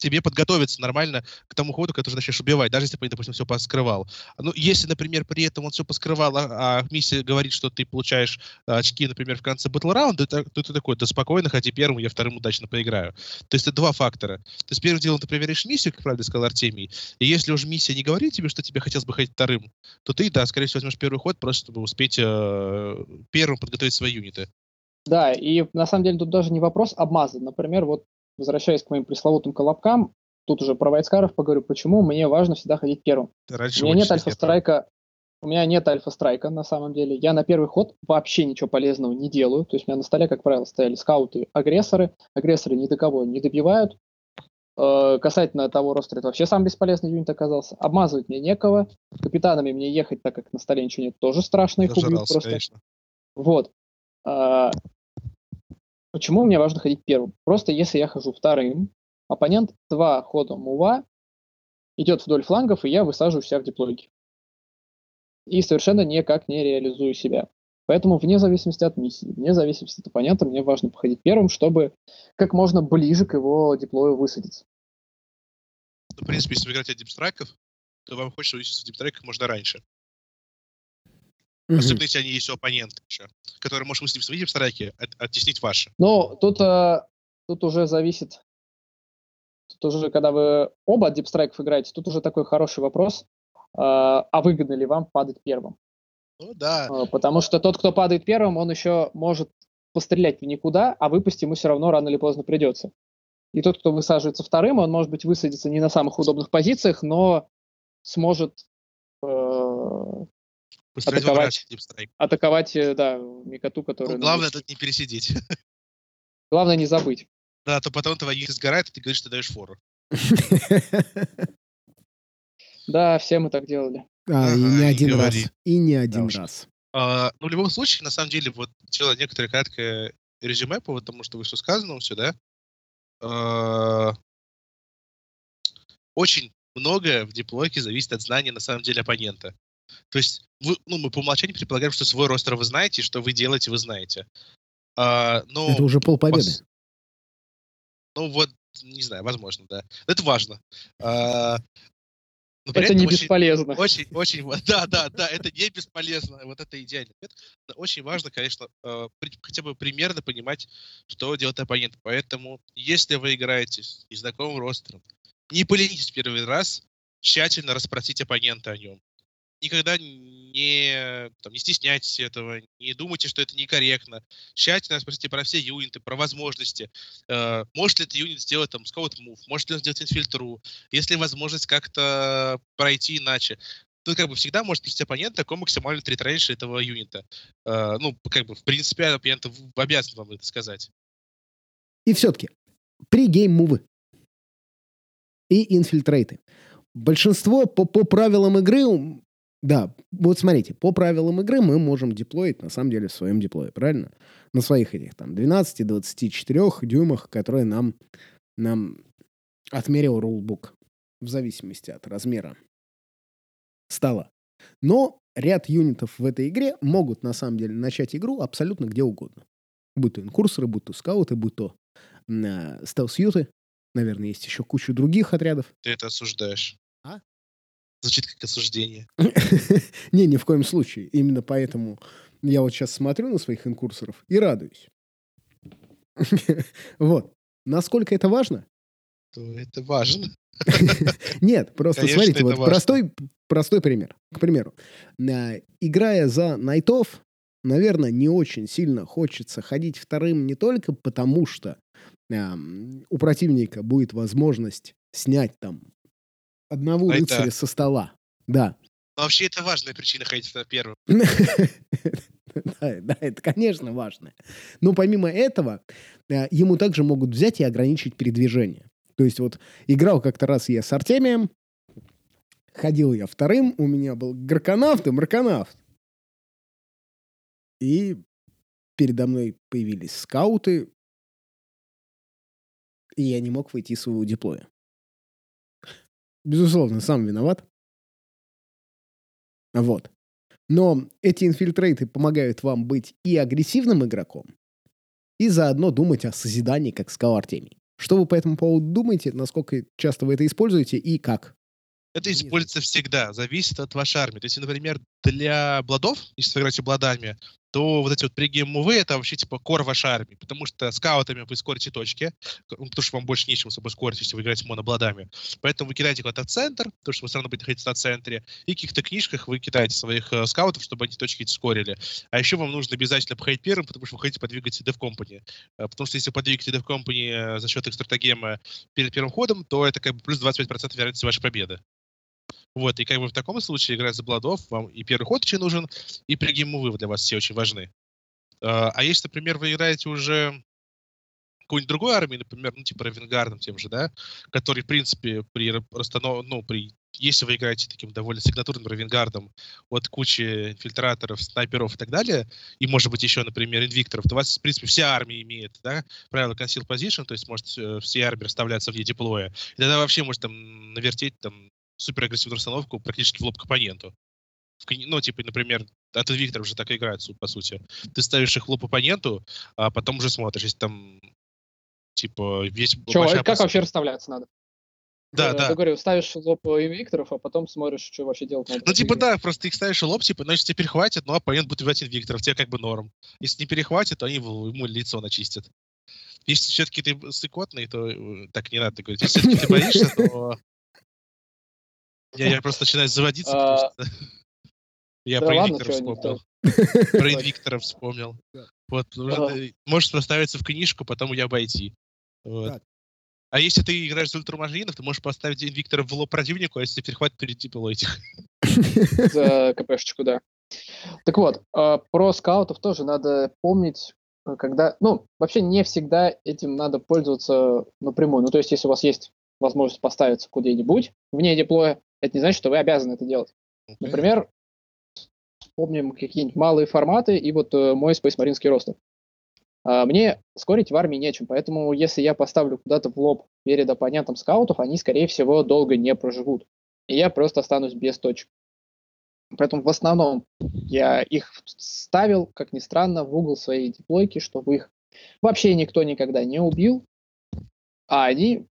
тебе подготовиться нормально к тому ходу, когда ты начнешь убивать, даже если ты, допустим, все поскрывал. Ну, если, например, при этом он все поскрывал, а, а миссия говорит, что ты получаешь а, очки, например, в конце батл раунда, то, то ты такой, да спокойно, ходи первым, я вторым удачно поиграю. То есть это два фактора. То есть первым делом ты проверяешь миссию, как правильно сказал Артемий, и если уже миссия не говорит тебе, что тебе хотелось бы ходить вторым, то ты, да, скорее всего, возьмешь первый ход, просто чтобы успеть э, первым подготовить свои юниты. Да, и на самом деле тут даже не вопрос обмаза. Например, вот возвращаясь к моим пресловутым колобкам, тут уже про войскаров поговорю, почему мне важно всегда ходить первым. Раньше У меня нет альфа-страйка, у меня нет альфа-страйка на самом деле. Я на первый ход вообще ничего полезного не делаю. То есть у меня на столе, как правило, стояли скауты-агрессоры. Агрессоры ни до кого не добивают. Э, касательно того роста, это вообще сам бесполезный юнит оказался. Обмазывать мне некого. Капитанами мне ехать, так как на столе ничего нет, тоже страшно, их убьют просто. конечно. Вот. А, почему мне важно ходить первым? Просто если я хожу вторым, оппонент два хода мува идет вдоль флангов, и я высаживаю себя в диплойке. И совершенно никак не реализую себя. Поэтому вне зависимости от миссии, вне зависимости от оппонента, мне важно походить первым, чтобы как можно ближе к его диплою высадиться. Ну, в принципе, если вы играете от дипстрайков, то вам хочется увидеться в дипстрайках можно раньше. Особенно, если они есть у оппонента еще, который может мыслить в свои дипстрайки, от- оттеснить ваши. Но тут, э, тут уже зависит, тут уже, когда вы оба дипстрайков играете, тут уже такой хороший вопрос, э, а выгодно ли вам падать первым? Ну да, Э, Потому что тот, кто падает первым, он еще может пострелять в никуда, а выпасть ему все равно рано или поздно придется. И тот, кто высаживается вторым, он может быть высадиться не на самых удобных позициях, но сможет э, атаковать. дипстрайк. атаковать, э, да, Микоту, который... Ну, главное тут не пересидеть. (laughs) Главное не забыть. Да, а то потом твоя юнит сгорает, и ты говоришь, что ты даешь фору. (laughs) Да, все мы так делали. А, и не один раз. И не один раз. Ну, в любом случае, на самом деле, вот сделать некоторое краткое резюме по вот тому, что вышло сказано все, да. А, очень многое в диплойке зависит от знания, на самом деле, оппонента. То есть, вы, ну, мы по умолчанию предполагаем, что свой ростер вы знаете, и что вы делаете, вы знаете. А, но Это уже полпобеды. пос- Ну, вот, не знаю, возможно, да. Это важно. А, но Это не очень- бесполезно. очень, очень, (laughs) да, да, да, это не бесполезно, вот это идеальный ответ. Но очень важно, конечно, при- хотя бы примерно понимать, что делает оппонент. Поэтому, если вы играете с незнакомым ростером, не поленитесь первый раз тщательно расспросить оппонента о нем. Никогда не, там, не стесняйтесь этого, не думайте, что это некорректно. Тщательно спросите про все юниты, про возможности. Э, может ли этот юнит сделать там scout move, может ли он сделать инфильтру, есть ли возможность как-то пройти иначе. Тут как бы всегда может прийти оппонент, такой максимальный threat range этого юнита. Э, ну, как бы, в принципе, оппонент обязан вам это сказать. И все-таки, pre-game move ы и infiltrate ы. Большинство по, по правилам игры, да, вот смотрите, по правилам игры мы можем деплоить, на самом деле, в своем деплое, правильно? На своих этих там 12-24 дюймах, которые нам, нам отмерил рулбук в зависимости от размера стола. Но ряд юнитов в этой игре могут, на самом деле, начать игру абсолютно где угодно. Будь то инкурсоры, будь то скауты, будь то э, стелс-юты. Наверное, есть еще куча других отрядов. Ты это осуждаешь. Звучит как осуждение. (laughs) Не, ни в коем случае. Именно поэтому я вот сейчас смотрю на своих инкурсоров и радуюсь. (laughs) Вот. Насколько это важно? То это важно. (laughs) Нет, просто Конечно, смотрите, вот важно. простой, простой пример. К примеру, э, играя за найтов, наверное, не очень сильно хочется ходить вторым не только потому, что эм, у противника будет возможность снять там одного Найта. рыцаря со стола. Да. Но вообще это важная причина ходить на первым. (laughs) Да, да, это, конечно, важно. Но помимо этого, э, ему также могут взять и ограничить передвижение. То есть вот играл как-то раз я с Артемием, ходил я вторым, у меня был Гарконавт и Марконавт. И передо мной появились скауты, и я не мог войти из своего диплоя. Безусловно, сам виноват. Вот. Но эти инфильтрейты помогают вам быть и агрессивным игроком, и заодно думать о созидании, как сказал Артемий. Что вы по этому поводу думаете, насколько часто вы это используете и как? Это используется всегда, зависит от вашей армии. То есть, например, для бладов, если вы играете бладами, то вот эти вот пригейм-мувы это вообще типа кор вашей армии, потому что скаутами вы скорите точки, ну, потому что вам больше нечем особо скорить, если вы играете монобладами. Поэтому вы кидаете куда-то центр, потому что вы все равно будете находиться на центре, и в каких-то книжках вы кидаете своих э, скаутов, чтобы они точки эти скорили. А еще вам нужно обязательно походить первым, потому что вы хотите подвигать Dev Company. Э, Потому что если вы подвигаете Dev Company э, за счет их стратегемы перед первым ходом, то это как бы плюс 25% вероятности вашей победы. Вот, и как бы в таком случае, играя за бладов, вам и первый ход очень нужен, и пригейм-мувы для вас все очень важны. А а если, например, вы играете уже какой-нибудь другой армии, например, ну, типа Равенгардом тем же, да, который, в принципе, при ра- расстанов... ну, при если вы играете таким довольно сигнатурным Равенгардом от кучи инфильтраторов, снайперов и так далее, и, может быть, еще, например, инвикторов, то у вас, в принципе, вся армия имеет, да, правило conceal position, то есть может э, все армии расставляться вне диплоя. И тогда вообще может там навертеть там супер агрессивную расстановку практически в лоб к оппоненту. Ну, типа, например, от инвикторов же так и играют, су- по сути. Ты ставишь их в лоб оппоненту, а потом уже смотришь, если там типа весь Чё, большая как опасность. вообще расставляться надо? Да, Э, да. Ты говорю, ставишь лоб инвикторов, а потом смотришь, что вообще делать надо. Ну, типа, да, просто их ставишь лоб, типа, значит, тебе перехватит, но оппонент будет убивать инвикторов, тебе как бы норм. Если не перехватит, то они ему лицо начистят. Если все-таки ты сыкотный, то э, так не надо говорить. Если все-таки ты (laughs) боишься, то... Я, я просто начинаю заводиться, потому А, что... (laughs) Я да про ладно, никто- вспомнил. Про инвикторов вспомнил. Вот, нужно- можешь проставиться в книжку, потом ее обойти. Вот. А если ты играешь за ультрамаринов, ты можешь поставить инвиктора в лоб противнику, а если перехватит, перейти было этих. за КПшечку, да. Так вот, э, про скаутов тоже надо помнить, э, когда, ну, вообще не всегда этим надо пользоваться напрямую. Ну, то есть, если у вас есть возможность поставиться куда-нибудь вне диплоя, это не значит, что вы обязаны это делать. Например, вспомним какие-нибудь малые форматы и вот э, мой Space Marine ростов. А, Мне скорить в армии нечем, поэтому если я поставлю куда-то в лоб перед оппонентом скаутов, они, скорее всего, долго не проживут. И я просто останусь без точек. Поэтому в основном я их ставил, как ни странно, в угол своей диплойки, чтобы их вообще никто никогда не убил, а они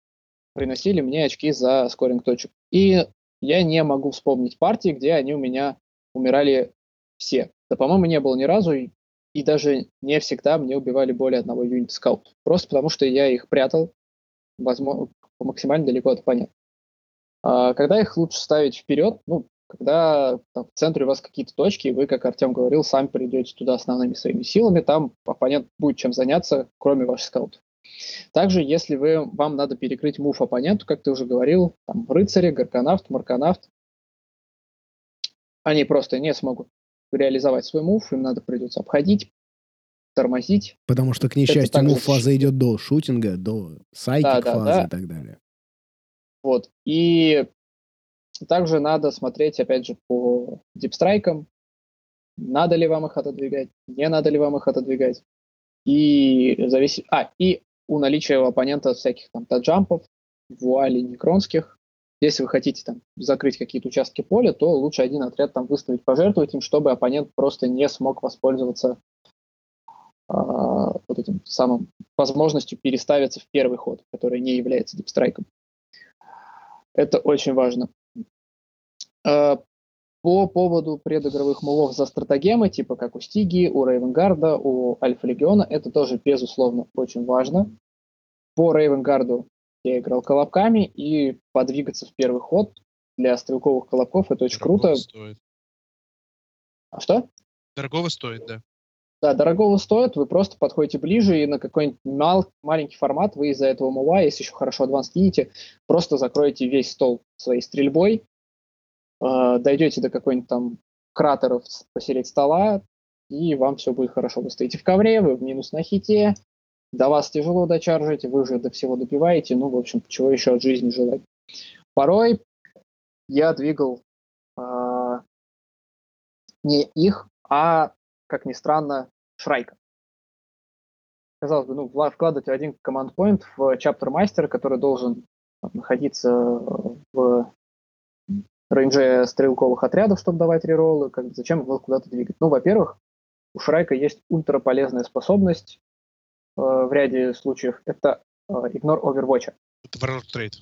приносили мне очки за скоринг точек. И я не могу вспомнить партии, где они у меня умирали все. Да, по-моему, не было ни разу, и, даже не всегда мне убивали более одного юнита скаут. Просто потому, что я их прятал возможно, максимально далеко от оппонента. А когда их лучше ставить вперед, ну, когда там, в центре у вас какие-то точки, и вы, как Артем говорил, сами придете туда основными своими силами, там оппонент будет чем заняться, кроме ваших скаутов. Также, если вы, вам надо перекрыть мув оппоненту, как ты уже говорил, там рыцари, гарконавт, марконавт, они просто не смогут реализовать свой мув, им надо придется обходить, тормозить. Потому что, к несчастью, мув фаза идет до шутинга, до сайкик Да, да, фазы да. и так далее. Вот. И также надо смотреть, опять же, по дипстрайкам, надо ли вам их отодвигать, не надо ли вам их отодвигать. И зависит... А, и у наличия у оппонента всяких там таджампов, вуалей некронских, если вы хотите там закрыть какие-то участки поля, то лучше один отряд там выставить, пожертвовать им, чтобы оппонент просто не смог воспользоваться а, вот этим самым возможностью переставиться в первый ход, который не является дипстрайком. Это очень важно. А, по поводу предыгровых мувов за стратегемы, типа как у Стиги, у Рейвенгарда, у Альфа Легиона, это тоже, безусловно, очень важно. По Рейвенгарду я играл колобками, и подвигаться в первый ход для стрелковых колобков это очень Дорогого круто. Стоит. А что? Дорогого стоит, да. Да, дорогого стоит, вы просто подходите ближе, и на какой-нибудь мал- маленький формат вы из-за этого мува, если еще хорошо адванс кинете, просто закроете весь стол своей стрельбой, э, дойдете до какой-нибудь там кратеров посередине стола, и вам все будет хорошо. Вы стоите в ковре, вы в минус на хите, до вас тяжело дочаржить, вы уже до всего добиваете, ну, в общем, чего еще от жизни желать. Порой я двигал а, не их, а, как ни странно, Шрайка. Казалось бы, ну, вкладывать один команд-поинт в чаптер мастера, который должен находиться э, в рейнже стрелковых отрядов, чтобы давать рероллы, как бы зачем его куда-то двигать? Ну, во-первых, у Шрайка есть ультра полезная способность э, в ряде случаев. Это э, Ignore Overwatch. Это Warlord Trade.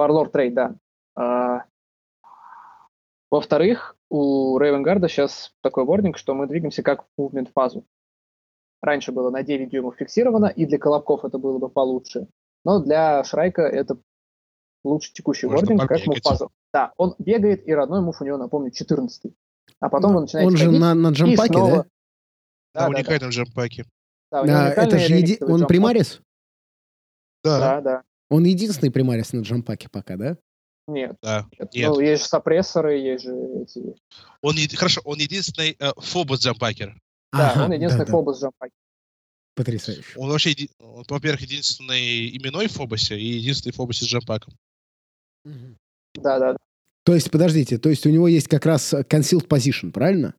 Warlord Trade, да. А, Во-вторых, у Рейвенгарда сейчас такой вординг, что мы двигаемся как в movement фазу. Раньше было на 9 дюймов фиксировано, и для колобков это было бы получше. Но для Шрайка это лучше текущий Можно вординг, как фазу. Да, он бегает, и родной мув у него, напомню, 14 А потом он начинает Он же на, на джампаке, снова- да? На Да, да, да. уникальном джампаке. Да, у него Да, это же еди- он джамп. примарис? Да, да. Он единственный примарис на джампаке пока, да? Нет, Да. нет. Ну, есть же сопрессоры, есть же эти... Он, хорошо, он единственный э, фобос джампакер. Да, Ага, он единственный да-да. фобос джампаки. Потрясающе. Он вообще, он, во-первых, единственный именной в фобосе и единственный в фобосе с джампаком. Да, да, да. То есть, подождите, то есть у него есть как раз concealed position, правильно?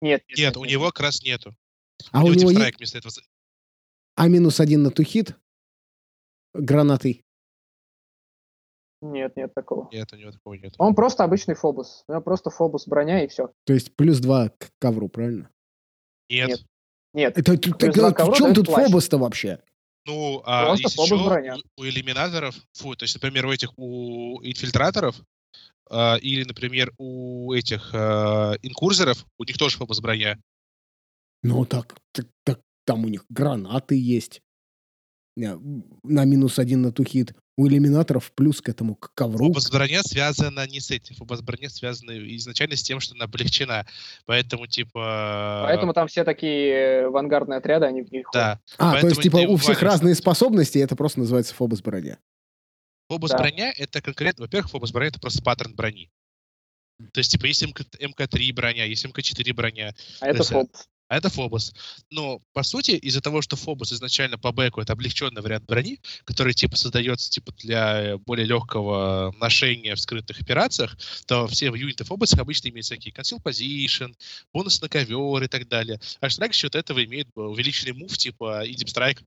Нет, Нет, у него как раз нету. А у у него него есть вместо этого. А минус один на тухит гранатой. Нет, нет такого. Нет, у него такого нет. Он просто обычный фобус. У него просто фобус броня и все. То есть плюс два к ковру, правильно? Нет. нет. Нет, Это, Плюс это- два в чем тут плащ. фобос-то вообще? Ну, а еще броня. у, иллюминаторов, фу, то есть, например, у этих, у инфильтраторов, а, или, например, у этих а, инкурсоров, у них тоже фобос броня. Ну так, так, так там у них гранаты есть. Не, На минус один на тухит. У иллюминаторов плюс к этому к ковру. Фобос броня связана не с этим. Фобос броня связана изначально с тем, что она облегчена. Поэтому, типа... поэтому там все такие авангардные отряды, они в них ходят. Да. А, то поэтому есть, типа, у всех разные способности, и это просто называется фобос броня. Фобос Да. броня это конкретно, во-первых, фобос броня это просто паттерн брони. То есть, типа, есть МК, МК3 броня, есть МК4 броня, А это есть, фобус. А это фобос. Но, по сути, из-за того, что фобос изначально по бэку это облегченный вариант брони, который, типа, создается, типа, для э, более легкого ношения в скрытых операциях, то все юниты фобоса обычно имеют всякие conceal position, бонус на cover и так далее. А Shrike за счет этого имеет э, увеличенный move, типа, и deep strike.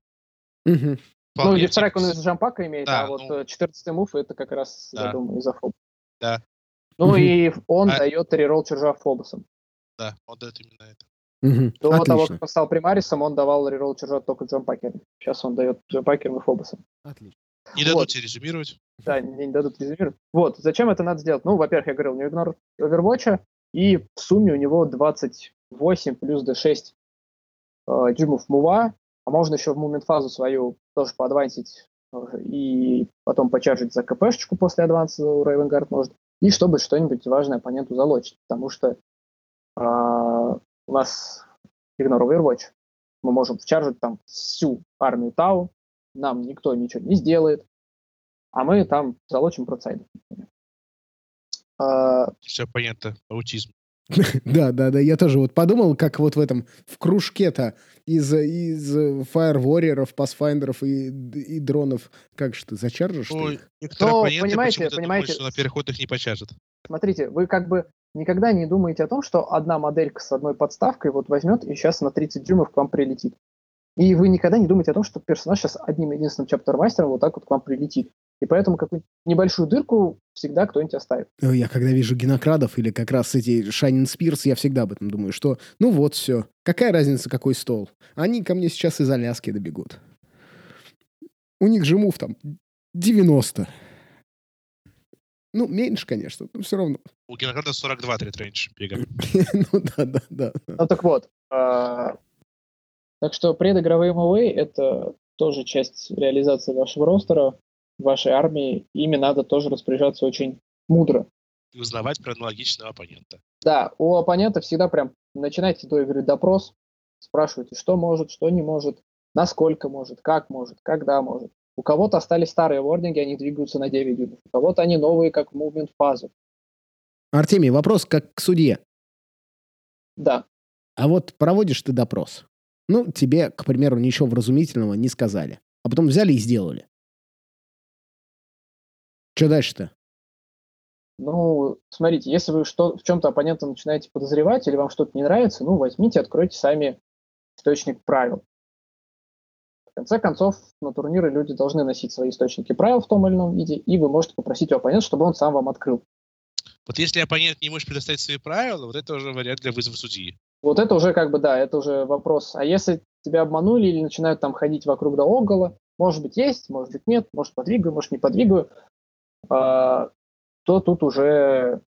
Мгм. Ну, deep strike он из jump pack а имеет, Да, а вот ну- э, 14 move это как раз, я Да. думаю, из-за фобоса. Да. Ну Мгм. и он А- дает reroll charge а фобосам. Да, он дает именно это. Мгм. До того, Отлично. как он стал примарисом, он давал reroll charge а только jump packer ам. Сейчас он дает jump packer ам и фобосам. Отлично. Не Вот. дадут тебе резюмировать. Да, не, не дадут резюмировать. Вот, зачем это надо сделать? Ну, во-первых, я говорил, у него игнор Overwatch, и в сумме у него 28 плюс D6 э, дюймов мува, а можно еще в момент фазу свою тоже поадвансить э, и потом почаржить за КПшечку после адванса у Рейвенгард может, и чтобы что-нибудь важное оппоненту залочить, потому что э, у нас игнор Overwatch, мы можем вчаржить там всю армию Тау, нам никто ничего не сделает, а мы там залочим например. А, Все понятно. Аутизм. (laughs) Да, да, да. Я тоже вот подумал, как вот в этом, в кружке-то из, из Fire Warrior'ов, Pathfinder'ов и, и дронов, как же ты зачаржишь ты Ой, их? некоторые Ну, понимаете, понимаете, думают, что на переход их не почажет. Смотрите, вы как бы никогда не думаете о том, что одна моделька с одной подставкой вот возьмет и сейчас на 30 дюймов к вам прилетит. И вы никогда не думаете о том, что персонаж сейчас одним единственным чаптер-мастером вот так вот к вам прилетит. И поэтому какую-нибудь небольшую дырку всегда кто-нибудь оставит. Я когда вижу генокрадов или как раз эти Шайнин Спирс, я всегда об этом думаю, что ну вот все. Какая разница, какой стол? Они ко мне сейчас из Аляски добегут. У них же мув там 90. Ну, меньше, конечно, но все равно. У Генограда 42 трит рейндж бега. (laughs) ну да, да, да. Ну так вот. А, так что предыгровые МВ — это тоже часть реализации вашего ростера, вашей армии. Ими надо тоже распоряжаться очень мудро. И узнавать про аналогичного оппонента. Да, у оппонента всегда прям начинайте до игры допрос, спрашивайте, что может, что не может, насколько может, как может, когда может. У кого-то остались старые вординги, они двигаются на 9 дюймов. У кого-то они новые, как movement фазу. Артемий, вопрос как к судье. Да. А вот проводишь ты допрос. Ну, тебе, к примеру, ничего вразумительного не сказали. А потом взяли и сделали. Что дальше-то? Ну, смотрите, если вы что, в чем-то оппонента начинаете подозревать или вам что-то не нравится, ну, возьмите, откройте сами источник правил. В конце концов, на турниры люди должны носить свои источники правил в том или ином виде, и вы можете попросить у оппонента, чтобы он сам вам открыл. Вот если оппонент не может предоставить свои правила, вот это уже вариант для вызова судьи. Вот это уже как бы, да, это уже вопрос. А если тебя обманули или начинают там ходить вокруг да около, может быть есть, может быть нет, может подвигаю, может не подвигаю, а, то тут уже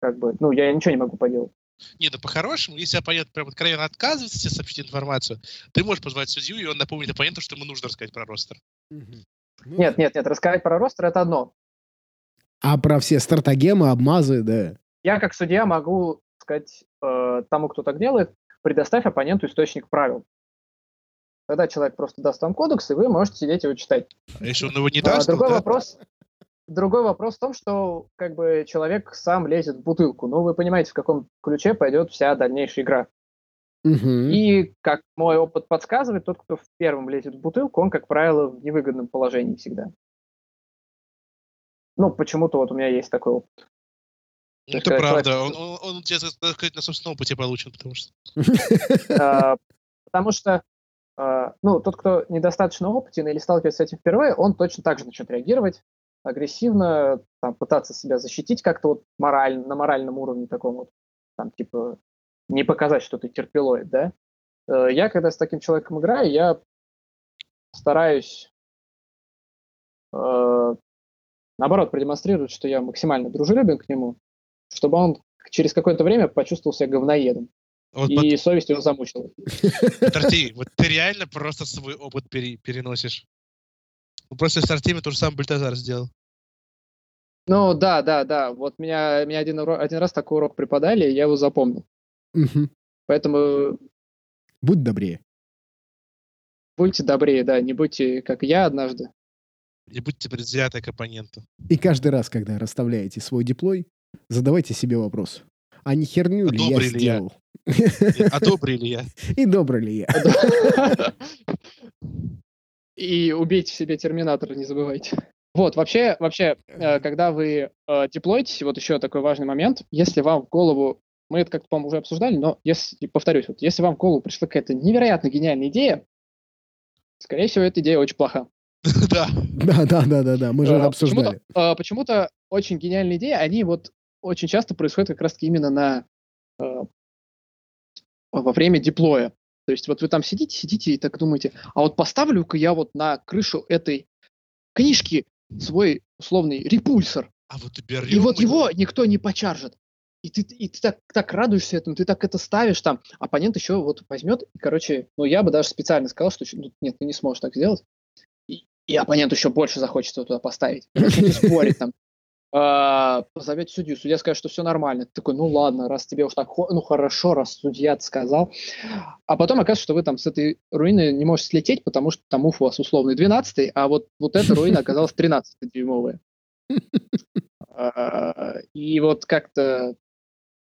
как бы, ну, я ничего не могу поделать. Не, ну по-хорошему, если оппонент прям откровенно отказывается тебе сообщить информацию, ты можешь позвать судью, и он напомнит оппоненту, что ему нужно рассказать про ростер. Угу. Нет, нет, нет, рассказать про ростер это одно. А про все стратагемы, обмазы, да. Я как судья могу сказать э, тому, кто так делает, предоставь оппоненту источник правил. Тогда человек просто даст вам кодекс, и вы можете сидеть его читать. А если он его не даст, а, другой да? вопрос, другой вопрос в том, что как бы человек сам лезет в бутылку. Ну, вы понимаете, в каком ключе пойдет вся дальнейшая игра. Угу. И, как мой опыт подсказывает, тот, кто в первом лезет в бутылку, он, как правило, в невыгодном положении всегда. Ну, почему-то вот у меня есть такой опыт. Ну, это правда. Человек... Он, он, он, тебе, так сказать, на собственном опыте получен, потому что... А, потому что, а, ну, тот, кто недостаточно опытен или сталкивается с этим впервые, он точно так же начнет реагировать агрессивно, там, пытаться себя защитить как-то вот морально, на моральном уровне таком вот, там, типа, не показать, что ты терпилоид, да. Э, я, когда с таким человеком играю, я стараюсь э, наоборот продемонстрировать, что я максимально дружелюбен к нему, чтобы он через какое-то время почувствовал себя говноедом. Вот и под... совесть его замучила. Подожди, вот ты реально просто свой опыт пере- переносишь. Просто с Артемием то же самое Бальтазар сделал. Ну, да, да, да. Вот меня, меня один, урок, один раз такой урок преподали, я его запомнил. Угу. Поэтому... Будь добрее. Будьте добрее, да, не будьте, как я однажды. Не будьте предвзяты к оппоненту. И каждый раз, когда расставляете свой диплой, задавайте себе вопрос. А не херню ли я сделал? А добрый ли я? (laughs) И добрый ли я? (laughs) (laughs) И убейте себе терминатора, не забывайте. Вот, вообще, вообще, э, когда вы э, деплойтесь, вот еще такой важный момент, если вам в голову, мы это как-то, по-моему, уже обсуждали, но если, повторюсь, вот если вам в голову пришла какая-то невероятно гениальная идея, скорее всего, эта идея очень плоха. (laughs) Да. Да, да, да, да, да, мы же обсуждали. Почему-то, очень гениальные идеи, они вот очень часто происходят как раз-таки именно на э, во время деплоя. То есть вот вы там сидите, сидите и так думаете, а вот поставлю-ка я вот на крышу этой книжки свой условный репульсор. А вот и, и вот его никто не почаржит. И ты, и ты так, так радуешься этому, ты так это ставишь там. Оппонент еще вот возьмет, и, короче, ну я бы даже специально сказал, что ну, нет, ты не сможешь так сделать. И, и оппонент еще больше захочет туда поставить. Спорить там позовете судью, судья скажет, что все нормально. Ты такой, ну ладно, раз тебе уж так, ну хорошо, раз судья сказал. А потом оказывается, что вы там с этой руины не можете слететь, потому что там уф у вас условный 12 а вот, вот эта руина оказалась 13-дюймовая. А, и вот как-то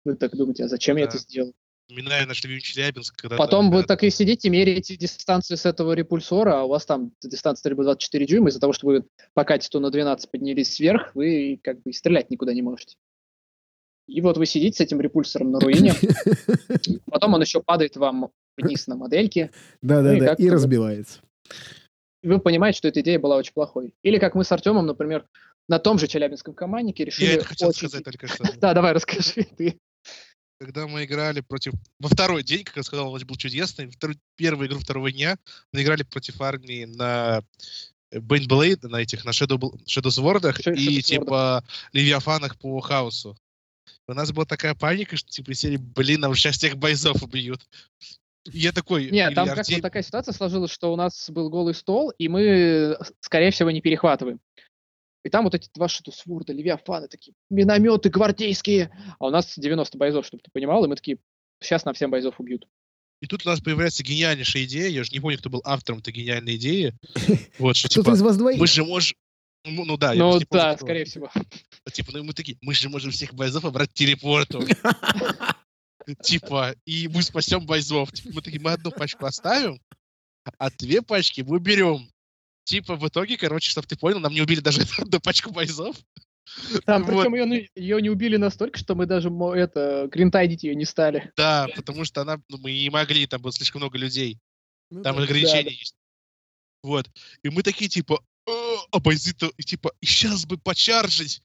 вы так думаете, а зачем я это сделал? Вспоминаю наш любимый Челябинск. Когда Потом там, вы так и сидите, меряете дистанцию с этого репульсора, а у вас там дистанция стрельбы 24 дюйма, из-за того, что вы пока то на 12 поднялись вверх, вы как бы стрелять никуда не можете. И вот вы сидите с этим репульсором на руине, (laughs) потом он еще падает вам вниз на модельке. Да-да-да, ну и разбивается. вы понимаете, что эта идея была очень плохой. Или как мы с Артемом, например, на том же Челябинском команднике решили... Я это хотел очень- сказать только что. (laughs) Да, давай, расскажи ты. Когда мы играли против... Во второй день, как я сказал, матч был чудесный. Второй... Первую игру второго дня мы играли против армии на Бейнблейд, на этих, на Shadow, Shadowsword'ах Sh- и Shadowsword'ах. типа Левиафанах по хаосу. У нас была такая паника, что типа сели, блин, нам сейчас всех бойцов убьют. И я такой... Нет, там Артем- вот такая ситуация сложилась, что у нас был голый стол, и мы, э, скорее всего, не перехватываем. И там вот эти два шатусворда, левиафаны, такие минометы гвардейские. А у нас 90 бойцов, чтобы ты понимал, и мы такие, сейчас нам всем бойцов убьют. И тут у нас появляется гениальнейшая идея. Я же не помню, кто был автором этой гениальной идеи. (laughs) Вот, что типа, из вас двоих? мы же можем... Ну, ну да, я Ну просто не помню, да, кто. скорее всего. Типа, ну и мы такие, мы же можем всех бойцов обрать телепортом. (laughs) Типа, и мы спасем бойцов. Типа, мы такие, мы одну пачку оставим, а две пачки мы берем. Типа, в итоге, короче, чтобы ты понял, нам не убили даже (laughs) одну пачку бойцов. Там, Вот. причем ее, ее не убили настолько, что мы даже это, гринтайдить ее не стали. Да, потому что она, ну, мы не могли, там было слишком много людей. Ну Там да. ограничения есть. Вот. И мы такие, типа, «Э, а бойцы-то, и, типа, и сейчас бы почаржить.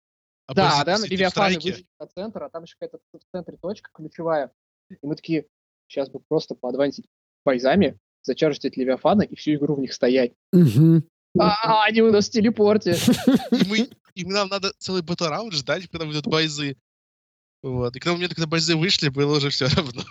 А да, да, Левиафаны вышли на центр, а там еще какая-то в центре точка ключевая. И мы такие, сейчас бы просто поадвансить бойзами, зачаржить эти Левиафаны и всю игру в них стоять. Мгм. А, они у нас в телепорте. И, мы, и нам надо целый батл-раунд ждать, когда выйдут бойзы. Вот. И к тому моменту, когда бойзы вышли, было уже все равно.